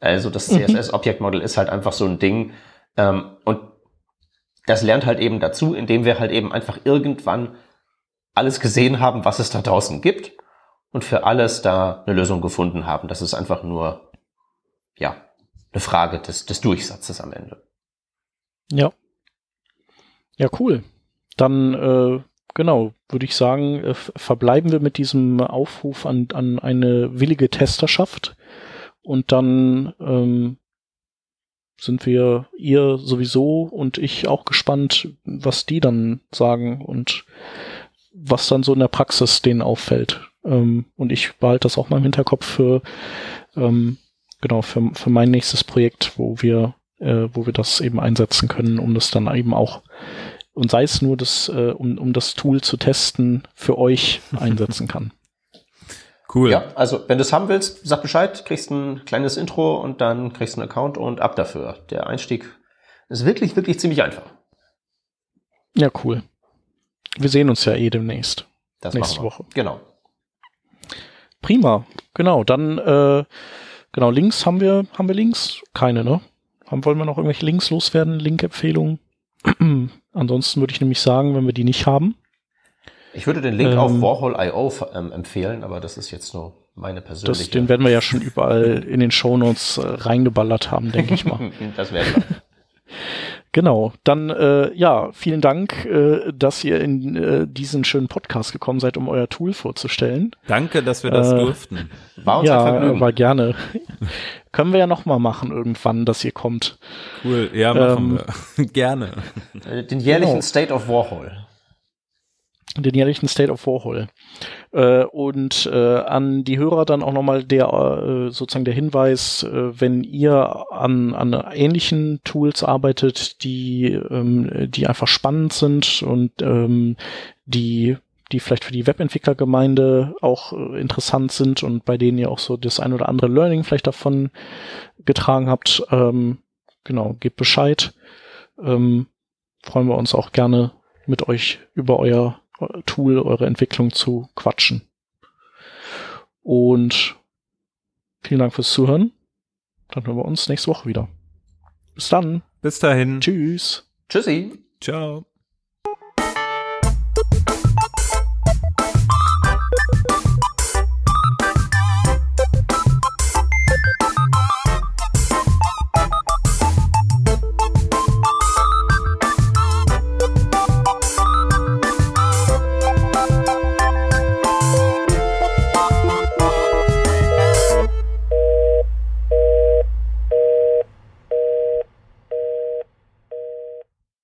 Also das mhm. CSS Object Model ist halt einfach so ein Ding. Ähm, und das lernt halt eben dazu, indem wir halt eben einfach irgendwann alles gesehen haben, was es da draußen gibt und für alles da eine Lösung gefunden haben. Das ist einfach nur, ja, eine Frage des, des Durchsatzes am Ende. Ja. Ja, cool. Dann äh, genau, würde ich sagen, äh, verbleiben wir mit diesem Aufruf an, an eine willige Testerschaft und dann ähm, sind wir ihr sowieso und ich auch gespannt, was die dann sagen und was dann so in der Praxis denen auffällt. Ähm, und ich behalte das auch mal im Hinterkopf für ähm, genau für, für mein nächstes Projekt, wo wir äh, wo wir das eben einsetzen können, um das dann eben auch und sei es nur, das, äh, um, um das Tool zu testen, für euch einsetzen kann. Cool. Ja, also wenn du es haben willst, sag Bescheid, kriegst ein kleines Intro und dann kriegst du einen Account und ab dafür. Der Einstieg ist wirklich, wirklich ziemlich einfach. Ja, cool. Wir sehen uns ja eh demnächst. Das nächste Woche. Genau. Prima. Genau. Dann äh, genau Links haben wir haben wir Links keine ne? Haben wollen wir noch irgendwelche Links loswerden? Link-Empfehlungen? Ansonsten würde ich nämlich sagen, wenn wir die nicht haben. Ich würde den Link ähm, auf Warhol.io ähm, empfehlen, aber das ist jetzt nur meine persönliche. Das, den werden wir ja schon überall in den Shownotes äh, reingeballert haben, denke ich mal. das werden wir. Genau, dann äh, ja, vielen Dank, äh, dass ihr in äh, diesen schönen Podcast gekommen seid, um euer Tool vorzustellen. Danke, dass wir das äh, durften. War uns ja, ein Vergnügen. war gerne. Können wir ja noch mal machen irgendwann, dass ihr kommt. Cool, ja, machen ähm, wir. gerne. Äh, den jährlichen genau. State of Warhol den jährlichen State of Warhol. Äh, und äh, an die Hörer dann auch nochmal der äh, sozusagen der Hinweis, äh, wenn ihr an, an ähnlichen Tools arbeitet, die, ähm, die einfach spannend sind und ähm, die die vielleicht für die Webentwicklergemeinde auch äh, interessant sind und bei denen ihr auch so das ein oder andere Learning vielleicht davon getragen habt, ähm, genau, gebt Bescheid. Ähm, freuen wir uns auch gerne mit euch über euer Tool, eure Entwicklung zu quatschen. Und vielen Dank fürs Zuhören. Dann hören wir uns nächste Woche wieder. Bis dann. Bis dahin. Tschüss. Tschüssi. Ciao.